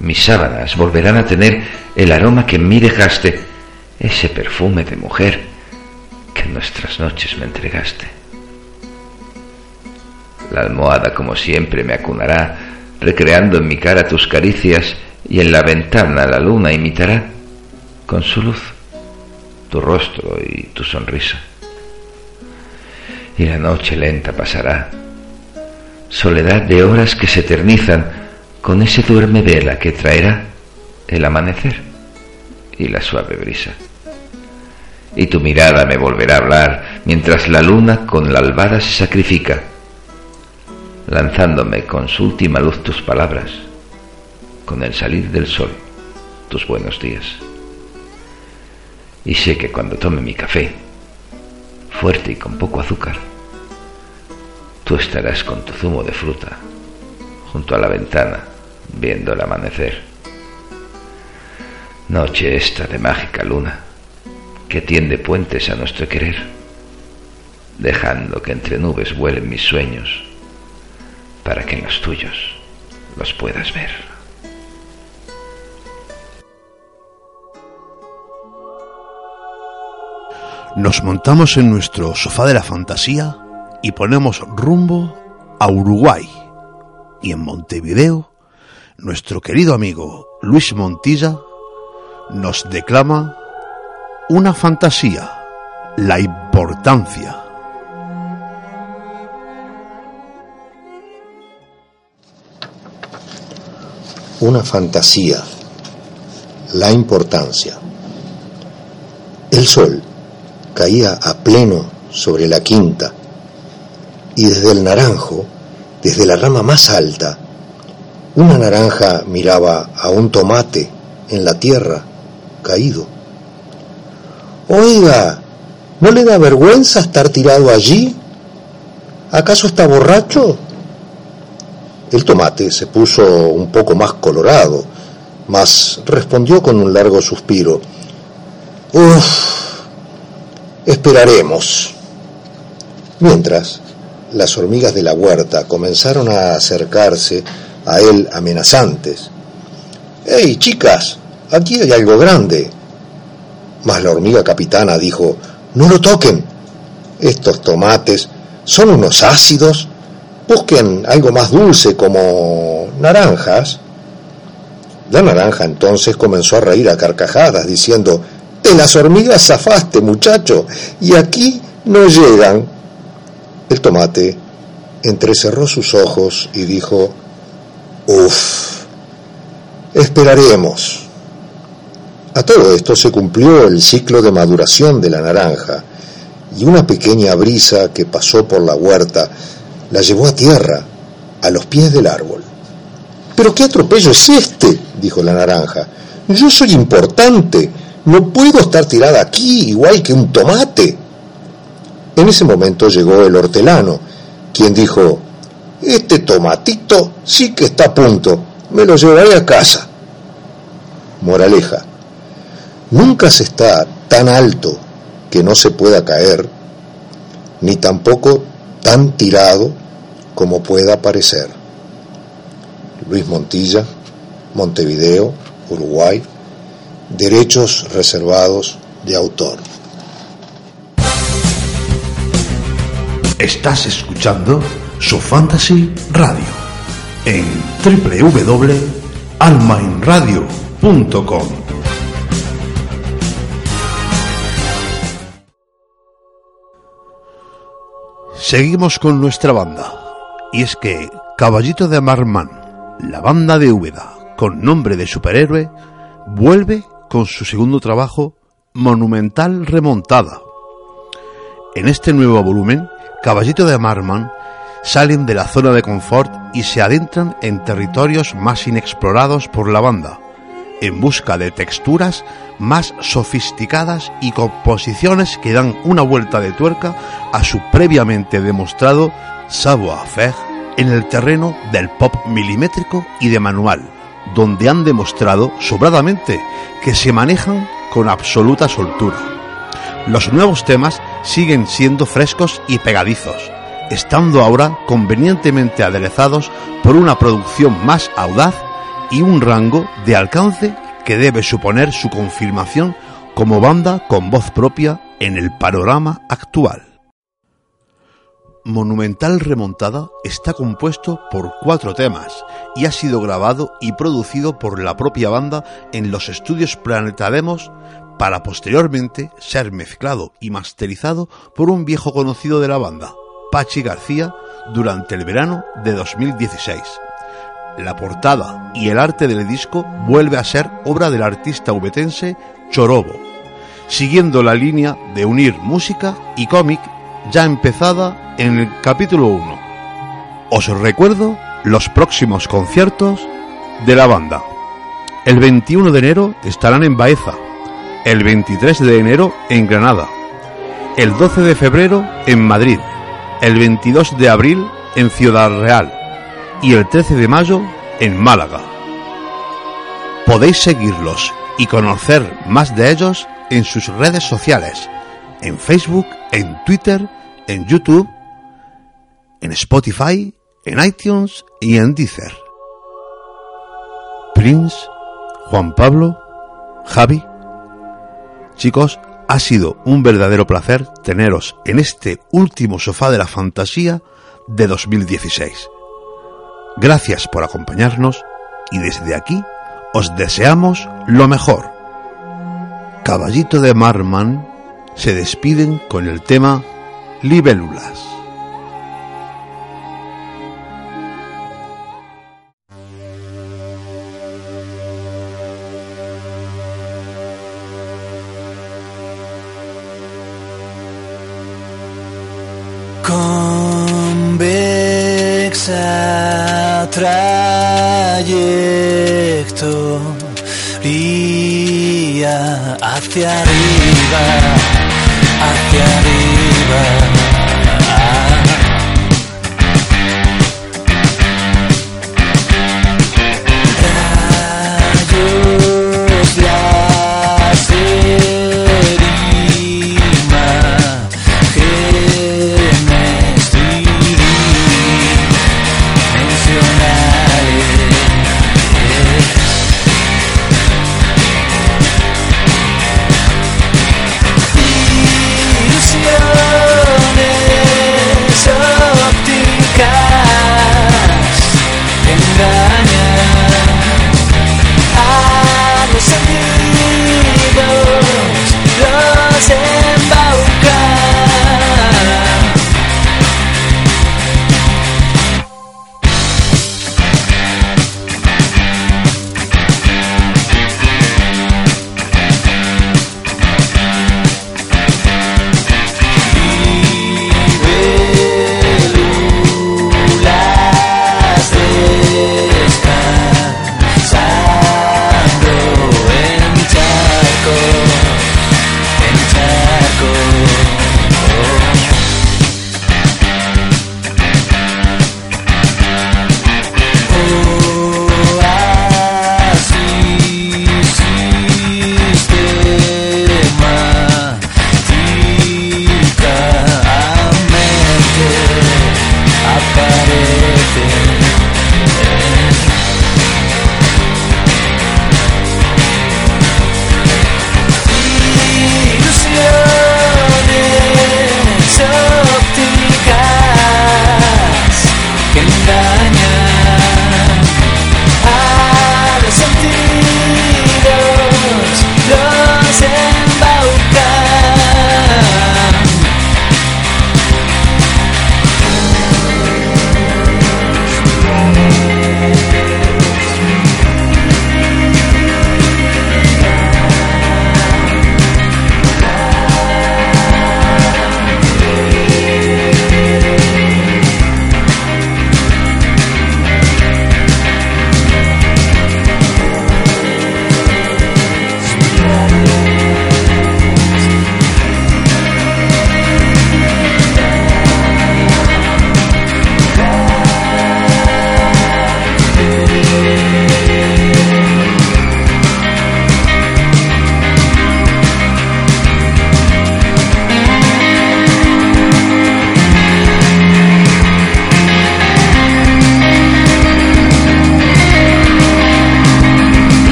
Mis sábanas volverán a tener el aroma que en mí dejaste, ese perfume de mujer que en nuestras noches me entregaste. La almohada, como siempre, me acunará, recreando en mi cara tus caricias, y en la ventana la luna imitará, con su luz, tu rostro y tu sonrisa. Y la noche lenta pasará, soledad de horas que se eternizan, con ese duerme vela que traerá el amanecer y la suave brisa. Y tu mirada me volverá a hablar mientras la luna con la albada se sacrifica, lanzándome con su última luz tus palabras, con el salir del sol tus buenos días. Y sé que cuando tome mi café, fuerte y con poco azúcar, tú estarás con tu zumo de fruta junto a la ventana viendo el amanecer. Noche esta de mágica luna que tiende puentes a nuestro querer, dejando que entre nubes vuelen mis sueños para que en los tuyos los puedas ver. Nos montamos en nuestro sofá de la fantasía y ponemos rumbo a Uruguay. Y en Montevideo, nuestro querido amigo Luis Montilla nos declama una fantasía, la importancia. Una fantasía, la importancia. El sol caía a pleno sobre la quinta y desde el naranjo, desde la rama más alta, una naranja miraba a un tomate en la tierra caído. Oiga, ¿no le da vergüenza estar tirado allí? ¿Acaso está borracho? El tomate se puso un poco más colorado, mas respondió con un largo suspiro. Uf, esperaremos. Mientras, las hormigas de la huerta comenzaron a acercarse a él amenazantes. ¡Ey, chicas! Aquí hay algo grande. Mas la hormiga capitana dijo, no lo toquen. Estos tomates son unos ácidos. Busquen algo más dulce como naranjas. La naranja entonces comenzó a reír a carcajadas diciendo, las hormigas zafaste, muchacho, y aquí no llegan. El tomate entrecerró sus ojos y dijo, Uf, esperaremos. A todo esto se cumplió el ciclo de maduración de la naranja y una pequeña brisa que pasó por la huerta la llevó a tierra, a los pies del árbol. Pero qué atropello es este, dijo la naranja. Yo soy importante, no puedo estar tirada aquí igual que un tomate. En ese momento llegó el hortelano, quien dijo, este tomatito sí que está a punto, me lo llevaré a casa. Moraleja, nunca se está tan alto que no se pueda caer, ni tampoco tan tirado como pueda parecer. Luis Montilla, Montevideo, Uruguay, derechos reservados de autor. Estás escuchando su Fantasy Radio en www.almainradio.com. Seguimos con nuestra banda, y es que Caballito de Amarman, la banda de Úbeda, con nombre de superhéroe, vuelve con su segundo trabajo, Monumental Remontada. En este nuevo volumen, Caballito de Amarman salen de la zona de confort y se adentran en territorios más inexplorados por la banda, en busca de texturas más sofisticadas y composiciones que dan una vuelta de tuerca a su previamente demostrado savoir-faire en el terreno del pop milimétrico y de manual, donde han demostrado sobradamente que se manejan con absoluta soltura. Los nuevos temas siguen siendo frescos y pegadizos, estando ahora convenientemente aderezados por una producción más audaz y un rango de alcance que debe suponer su confirmación como banda con voz propia en el panorama actual. Monumental Remontada está compuesto por cuatro temas y ha sido grabado y producido por la propia banda en los estudios Planeta Demos para posteriormente ser mezclado y masterizado por un viejo conocido de la banda, Pachi García, durante el verano de 2016. La portada y el arte del disco vuelve a ser obra del artista ubetense Chorobo, siguiendo la línea de unir música y cómic ya empezada en el capítulo 1. Os recuerdo los próximos conciertos de la banda. El 21 de enero estarán en Baeza, el 23 de enero en Granada, el 12 de febrero en Madrid, el 22 de abril en Ciudad Real y el 13 de mayo en Málaga. Podéis seguirlos y conocer más de ellos en sus redes sociales, en Facebook, en Twitter, en YouTube, en Spotify, en iTunes y en Deezer. Prince, Juan Pablo, Javi. Chicos, ha sido un verdadero placer teneros en este último sofá de la fantasía de 2016. Gracias por acompañarnos y desde aquí os deseamos lo mejor. Caballito de Marman se despiden con el tema Libélulas. Convexa trayecto hacia arriba,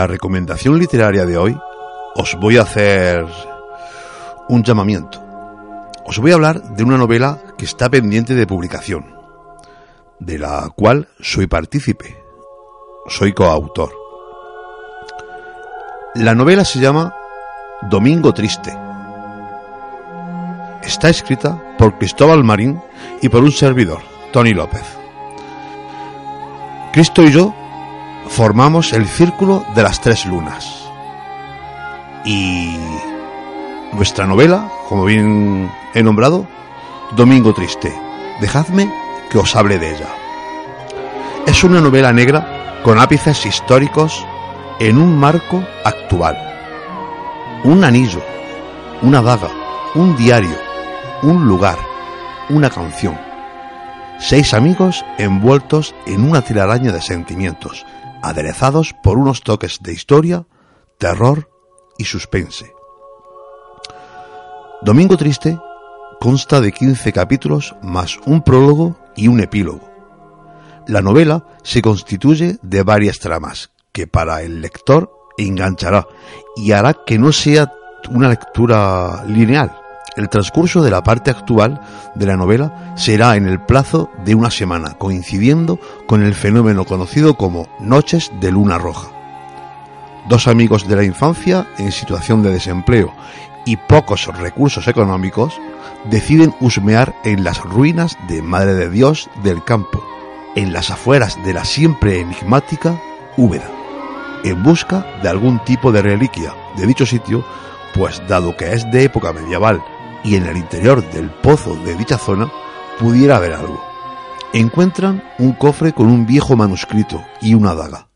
la recomendación literaria de hoy os voy a hacer un llamamiento. Os voy a hablar de una novela que está pendiente de publicación, de la cual soy partícipe, soy coautor. La novela se llama Domingo Triste. Está escrita por Cristóbal Marín y por un servidor, Tony López. Cristo y yo formamos el círculo de las tres lunas. Y nuestra novela, como bien he nombrado, Domingo Triste. Dejadme que os hable de ella. Es una novela negra con ápices históricos en un marco actual. Un anillo, una daga, un diario, un lugar, una canción. Seis amigos envueltos en una telaraña de sentimientos, aderezados por unos toques de historia, terror y suspense. Domingo Triste consta de 15 capítulos más un prólogo y un epílogo. La novela se constituye de varias tramas que para el lector enganchará y hará que no sea una lectura lineal. El transcurso de la parte actual de la novela será en el plazo de una semana, coincidiendo con el fenómeno conocido como Noches de Luna Roja. Dos amigos de la infancia en situación de desempleo y pocos recursos económicos deciden husmear en las ruinas de Madre de Dios del campo, en las afueras de la siempre enigmática Úbeda, en busca de algún tipo de reliquia de dicho sitio, pues dado que es de época medieval y en el interior del pozo de dicha zona pudiera haber algo. Encuentran un cofre con un viejo manuscrito y una daga.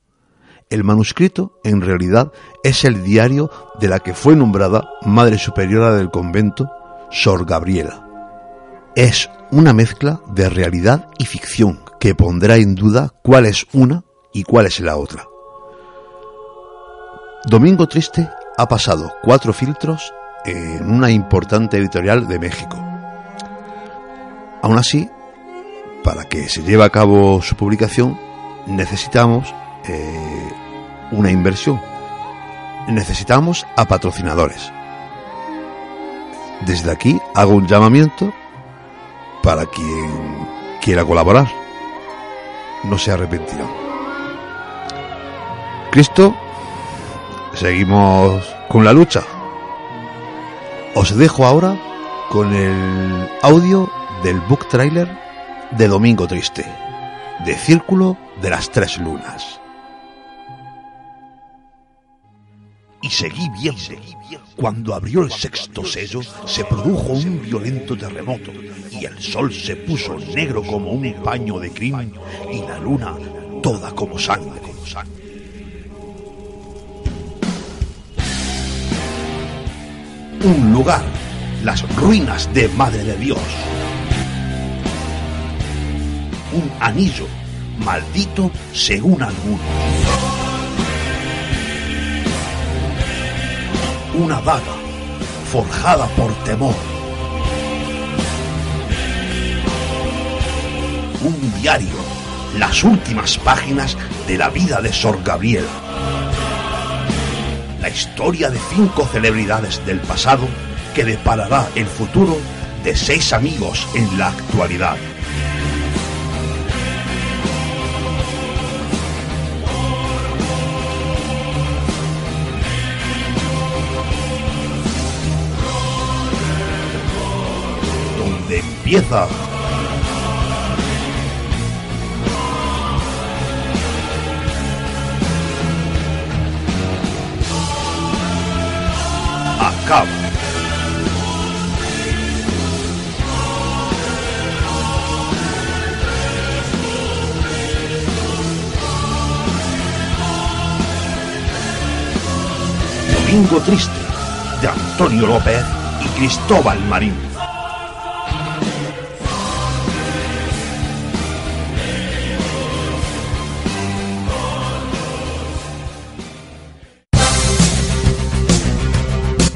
El manuscrito, en realidad, es el diario de la que fue nombrada Madre Superiora del convento, Sor Gabriela. Es una mezcla de realidad y ficción que pondrá en duda cuál es una y cuál es la otra. Domingo Triste ha pasado cuatro filtros en una importante editorial de México. Aún así, para que se lleve a cabo su publicación, necesitamos eh, una inversión. Necesitamos a patrocinadores. Desde aquí hago un llamamiento para quien quiera colaborar. No se arrepentirá. Cristo, seguimos con la lucha. Os dejo ahora con el audio del book trailer de Domingo Triste, de Círculo de las Tres Lunas. y seguí viendo. Cuando abrió el sexto sello, se produjo un violento terremoto y el sol se puso negro como un paño de crimen y la luna toda como sangre. Un lugar, las ruinas de Madre de Dios. Un anillo, maldito según algunos. una daga forjada por temor. Un diario, las últimas páginas de la vida de Sor Gabriela. La historia de cinco celebridades del pasado que deparará el futuro de seis amigos en la actualidad. empieza. Domingo Triste, de Antonio López y Cristóbal Marín.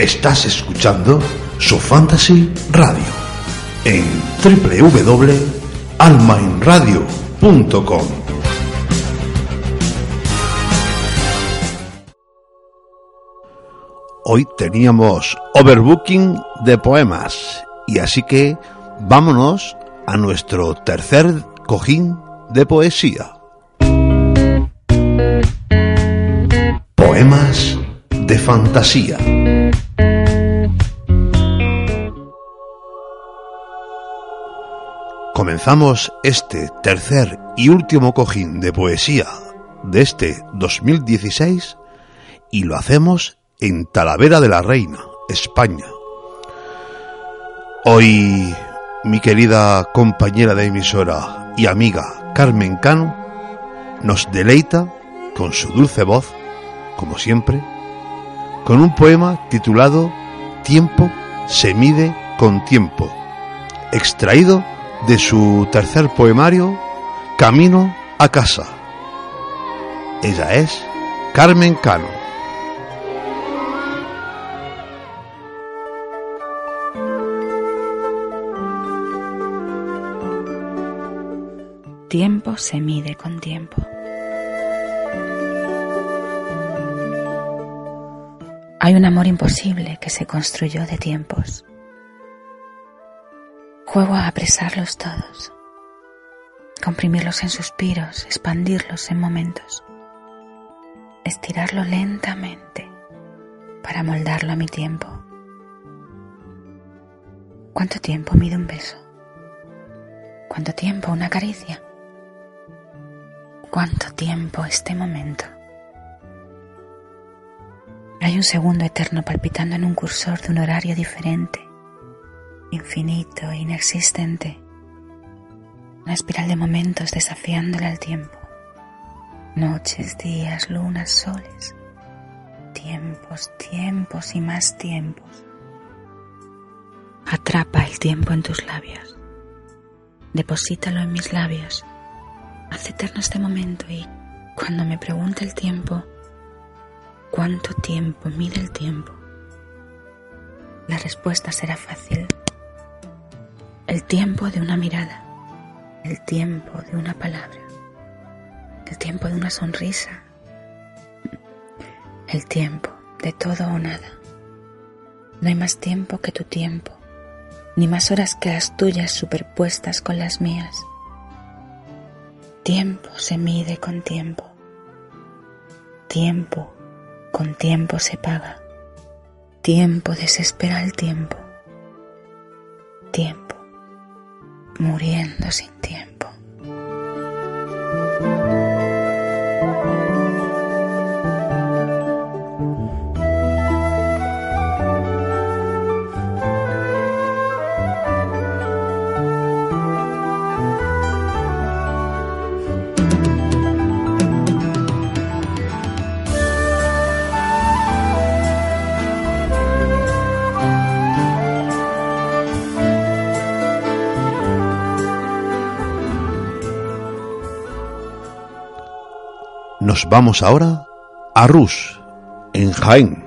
Estás escuchando su Fantasy Radio en www.almainradio.com. Hoy teníamos overbooking de poemas y así que vámonos a nuestro tercer cojín de poesía. Poemas de fantasía. Comenzamos este tercer y último cojín de poesía de este 2016 y lo hacemos en Talavera de la Reina, España. Hoy mi querida compañera de emisora y amiga Carmen Cano nos deleita con su dulce voz, como siempre, con un poema titulado Tiempo se mide con tiempo, extraído de su tercer poemario Camino a casa. Ella es Carmen Cano. Tiempo se mide con tiempo. Hay un amor imposible que se construyó de tiempos. Juego a apresarlos todos, comprimirlos en suspiros, expandirlos en momentos, estirarlo lentamente para moldarlo a mi tiempo. ¿Cuánto tiempo mide un beso? ¿Cuánto tiempo una caricia? ¿Cuánto tiempo este momento? Hay un segundo eterno palpitando en un cursor de un horario diferente, infinito e inexistente. Una espiral de momentos desafiándole al tiempo. Noches, días, lunas, soles. Tiempos, tiempos y más tiempos. Atrapa el tiempo en tus labios. Deposítalo en mis labios. Haz eterno este momento y cuando me pregunte el tiempo, ¿cuánto tiempo mide el tiempo? La respuesta será fácil. El tiempo de una mirada, el tiempo de una palabra, el tiempo de una sonrisa, el tiempo de todo o nada. No hay más tiempo que tu tiempo, ni más horas que las tuyas superpuestas con las mías. Tiempo se mide con tiempo. Tiempo con tiempo se paga. Tiempo desespera el tiempo. Tiempo muriendo sin tiempo. Vamos ahora a Rus, en Jaén.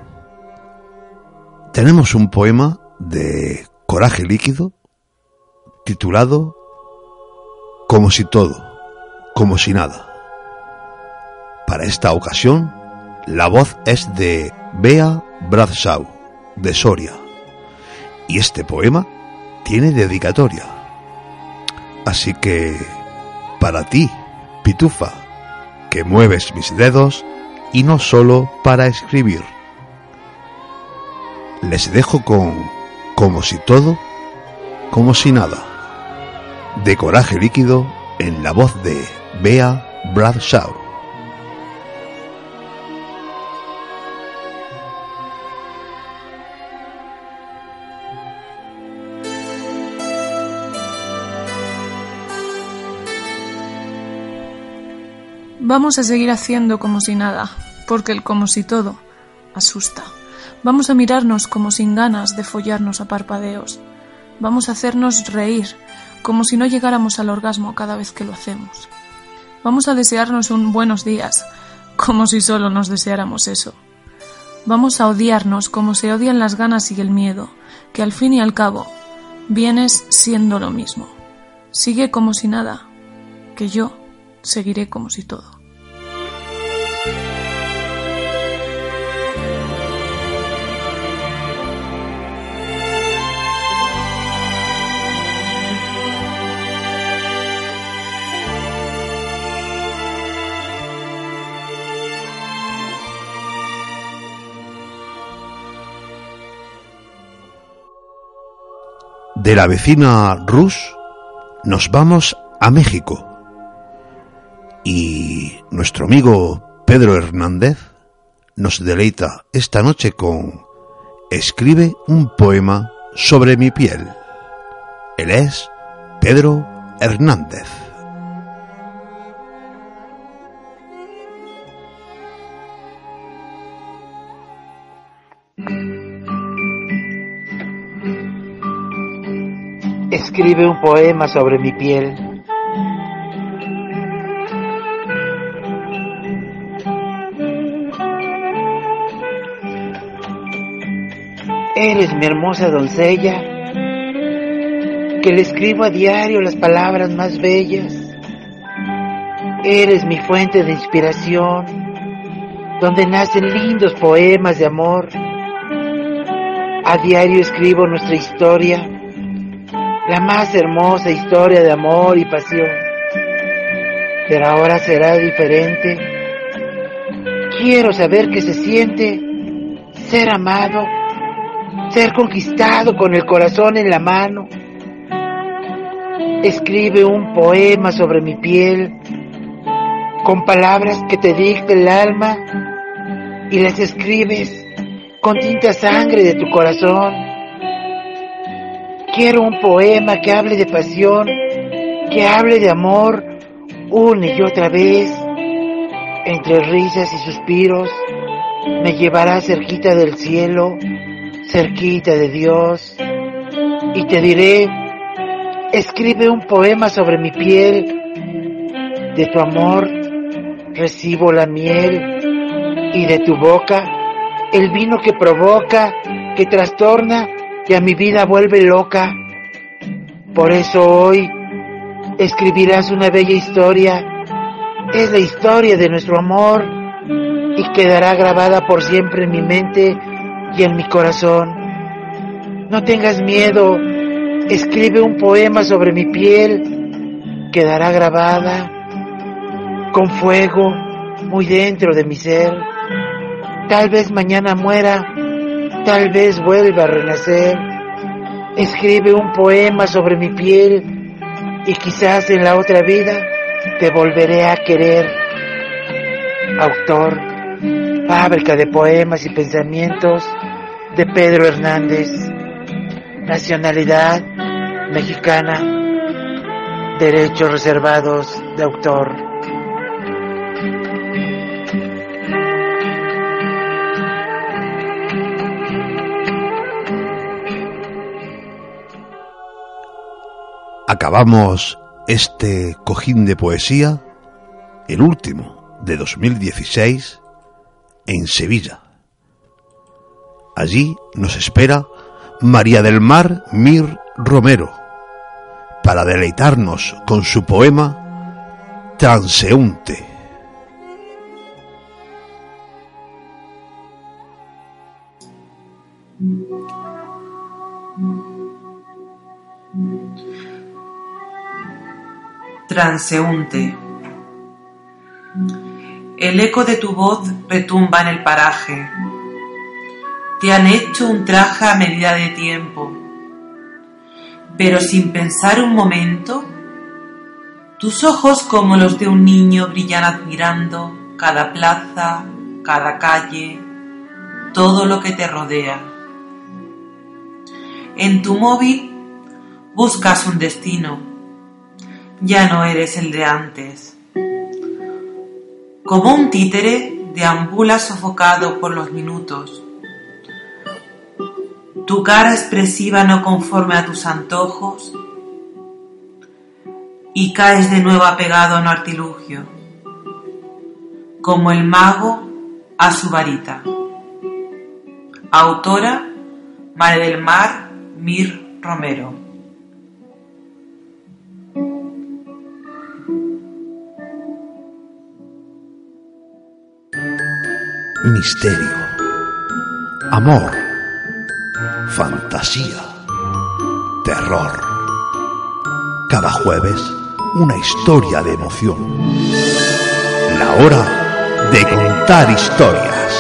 Tenemos un poema de Coraje Líquido titulado Como si todo, como si nada. Para esta ocasión, la voz es de Bea Bradshaw, de Soria, y este poema tiene dedicatoria. Así que, para ti, Pitufa, que mueves mis dedos y no solo para escribir. Les dejo con como si todo, como si nada, de coraje líquido en la voz de Bea Bradshaw. Vamos a seguir haciendo como si nada, porque el como si todo asusta. Vamos a mirarnos como sin ganas de follarnos a parpadeos. Vamos a hacernos reír, como si no llegáramos al orgasmo cada vez que lo hacemos. Vamos a desearnos un buenos días, como si solo nos deseáramos eso. Vamos a odiarnos como se odian las ganas y el miedo, que al fin y al cabo vienes siendo lo mismo. Sigue como si nada, que yo seguiré como si todo. De la vecina Rus nos vamos a México. Y nuestro amigo Pedro Hernández nos deleita esta noche con Escribe un poema sobre mi piel. Él es Pedro Hernández. Escribe un poema sobre mi piel. Eres mi hermosa doncella, que le escribo a diario las palabras más bellas. Eres mi fuente de inspiración, donde nacen lindos poemas de amor. A diario escribo nuestra historia, la más hermosa historia de amor y pasión. Pero ahora será diferente. Quiero saber qué se siente ser amado ser conquistado con el corazón en la mano. Escribe un poema sobre mi piel con palabras que te dicte el alma y las escribes con tinta sangre de tu corazón. Quiero un poema que hable de pasión, que hable de amor una y otra vez. Entre risas y suspiros me llevará cerquita del cielo cerquita de Dios y te diré, escribe un poema sobre mi piel, de tu amor recibo la miel y de tu boca el vino que provoca, que trastorna y a mi vida vuelve loca. Por eso hoy escribirás una bella historia, es la historia de nuestro amor y quedará grabada por siempre en mi mente y en mi corazón. No tengas miedo, escribe un poema sobre mi piel, quedará grabada con fuego muy dentro de mi ser. Tal vez mañana muera, tal vez vuelva a renacer. Escribe un poema sobre mi piel y quizás en la otra vida te volveré a querer. Autor fábrica de poemas y pensamientos de Pedro Hernández, nacionalidad mexicana, derechos reservados de autor. Acabamos este cojín de poesía, el último de 2016, en Sevilla. Allí nos espera María del Mar Mir Romero para deleitarnos con su poema Transeúnte. Transeúnte. El eco de tu voz retumba en el paraje. Te han hecho un traje a medida de tiempo. Pero sin pensar un momento, tus ojos como los de un niño brillan admirando cada plaza, cada calle, todo lo que te rodea. En tu móvil buscas un destino. Ya no eres el de antes como un títere, deambula sofocado por los minutos. Tu cara expresiva no conforme a tus antojos y caes de nuevo apegado a un artilugio, como el mago a su varita. Autora María del Mar Mir Romero. misterio, amor, fantasía, terror. Cada jueves una historia de emoción. La hora de contar historias.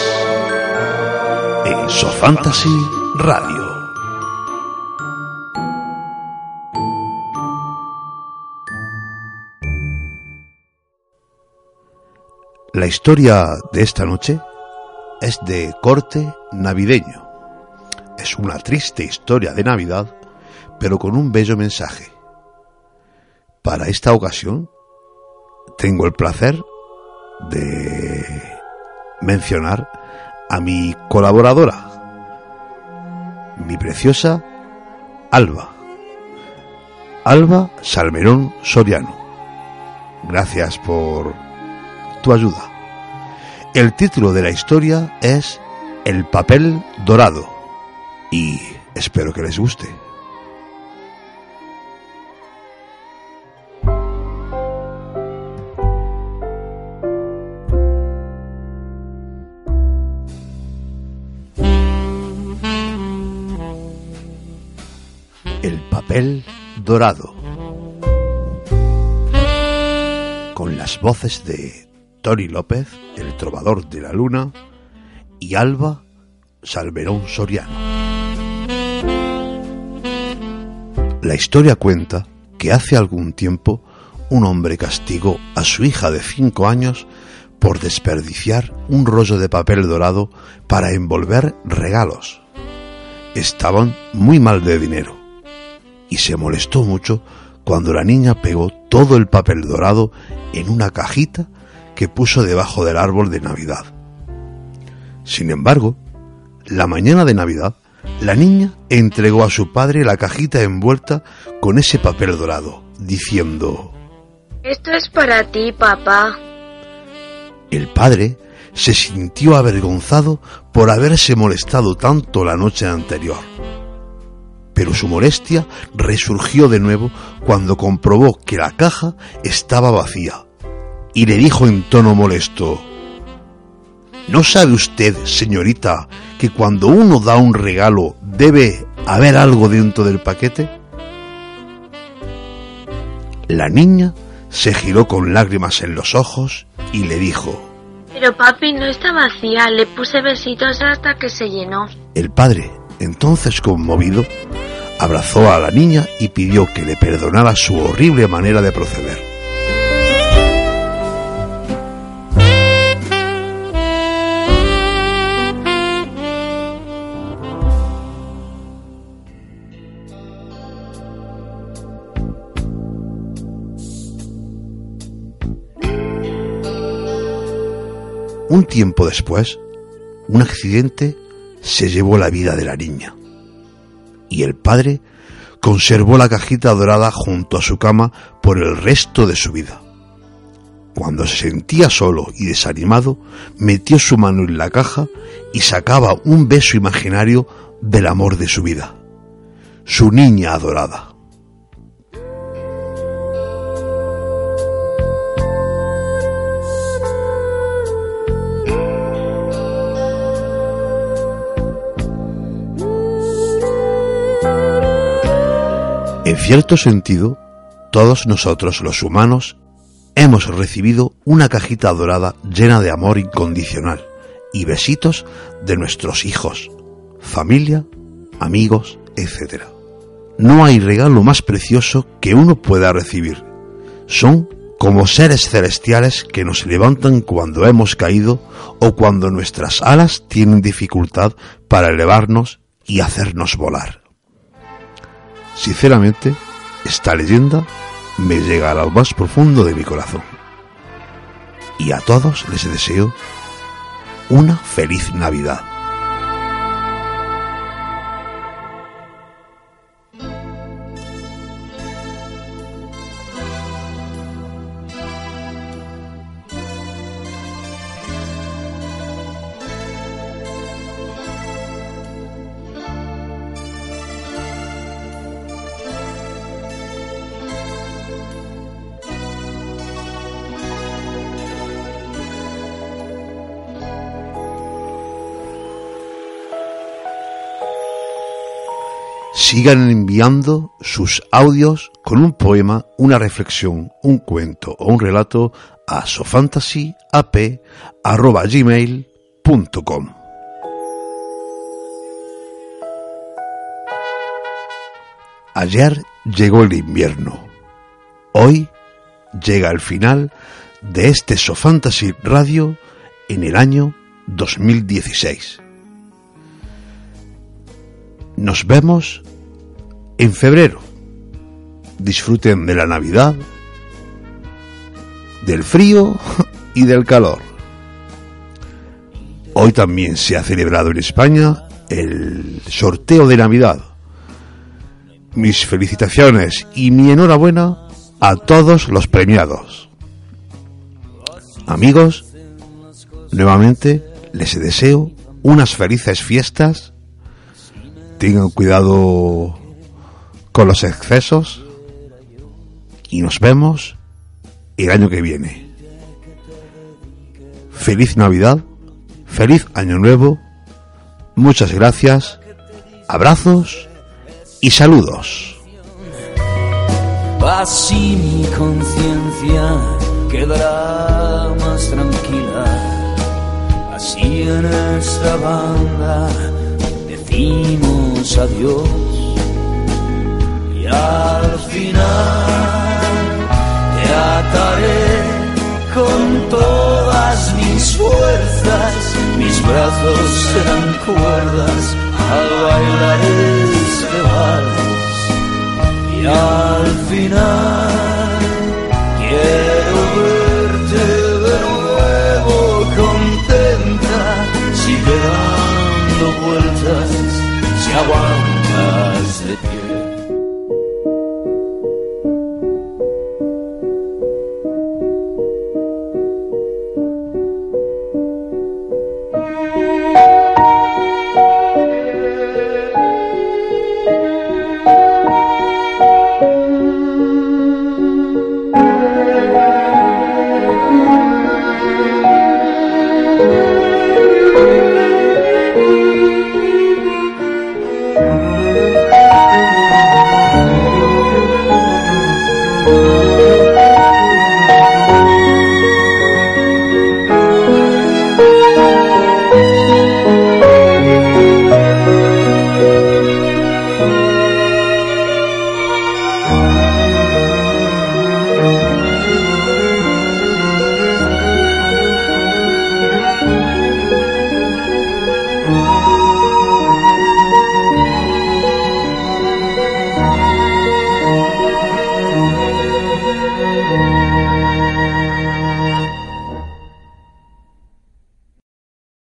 En Sofantasy Radio. La historia de esta noche es de corte navideño. Es una triste historia de Navidad, pero con un bello mensaje. Para esta ocasión tengo el placer de mencionar a mi colaboradora, mi preciosa Alba. Alba Salmerón Soriano. Gracias por tu ayuda. El título de la historia es El papel dorado y espero que les guste. El papel dorado. Con las voces de Tony López, el trovador de la luna, y Alba Salmerón Soriano. La historia cuenta que hace algún tiempo un hombre castigó a su hija de cinco años por desperdiciar un rollo de papel dorado para envolver regalos. Estaban muy mal de dinero y se molestó mucho cuando la niña pegó todo el papel dorado en una cajita que puso debajo del árbol de Navidad. Sin embargo, la mañana de Navidad, la niña entregó a su padre la cajita envuelta con ese papel dorado, diciendo, Esto es para ti, papá. el padre se sintió avergonzado por haberse molestado tanto la noche anterior. Pero su molestia resurgió de nuevo cuando comprobó que la caja estaba vacía y le dijo en tono molesto, ¿No sabe usted, señorita, que cuando uno da un regalo debe haber algo dentro del paquete? La niña se giró con lágrimas en los ojos y le dijo, Pero papi, no está vacía. Le puse besitos hasta que se llenó. El padre, entonces conmovido, abrazó a la niña y pidió que le perdonara su horrible manera de proceder. Un tiempo después, un accidente se llevó la vida de la niña y el padre conservó la cajita dorada junto a su cama por el resto de su vida. Cuando se sentía solo y desanimado, metió su mano en la caja y sacaba un beso imaginario del amor de su vida, su niña adorada. Cierto sentido, todos nosotros los humanos hemos recibido una cajita dorada llena de amor incondicional y besitos de nuestros hijos, familia, amigos, etc. No hay regalo más precioso que uno pueda recibir. Son como seres celestiales que nos levantan cuando hemos caído o cuando nuestras alas tienen dificultad para elevarnos y hacernos volar. Sinceramente, esta leyenda me llega a lo más profundo de mi corazón. Y a todos les deseo una feliz Navidad. Sigan enviando sus audios con un poema, una reflexión, un cuento o un relato a sofantasyap.gmail.com Ayer llegó el invierno. Hoy llega el final de este So Fantasy Radio en el año 2016. Nos vemos en febrero. Disfruten de la Navidad, del frío y del calor. Hoy también se ha celebrado en España el sorteo de Navidad. Mis felicitaciones y mi enhorabuena a todos los premiados. Amigos, nuevamente les deseo unas felices fiestas. Tengan cuidado con los excesos y nos vemos el año que viene. Feliz Navidad, feliz Año Nuevo, muchas gracias, abrazos y saludos. Así mi conciencia quedará más tranquila. Así en esta banda decimos adiós al final te ataré con todas mis fuerzas, mis brazos serán cuerdas al bailar este vals y al final quiero verte de nuevo contenta si te dando vueltas si aguantas de pie.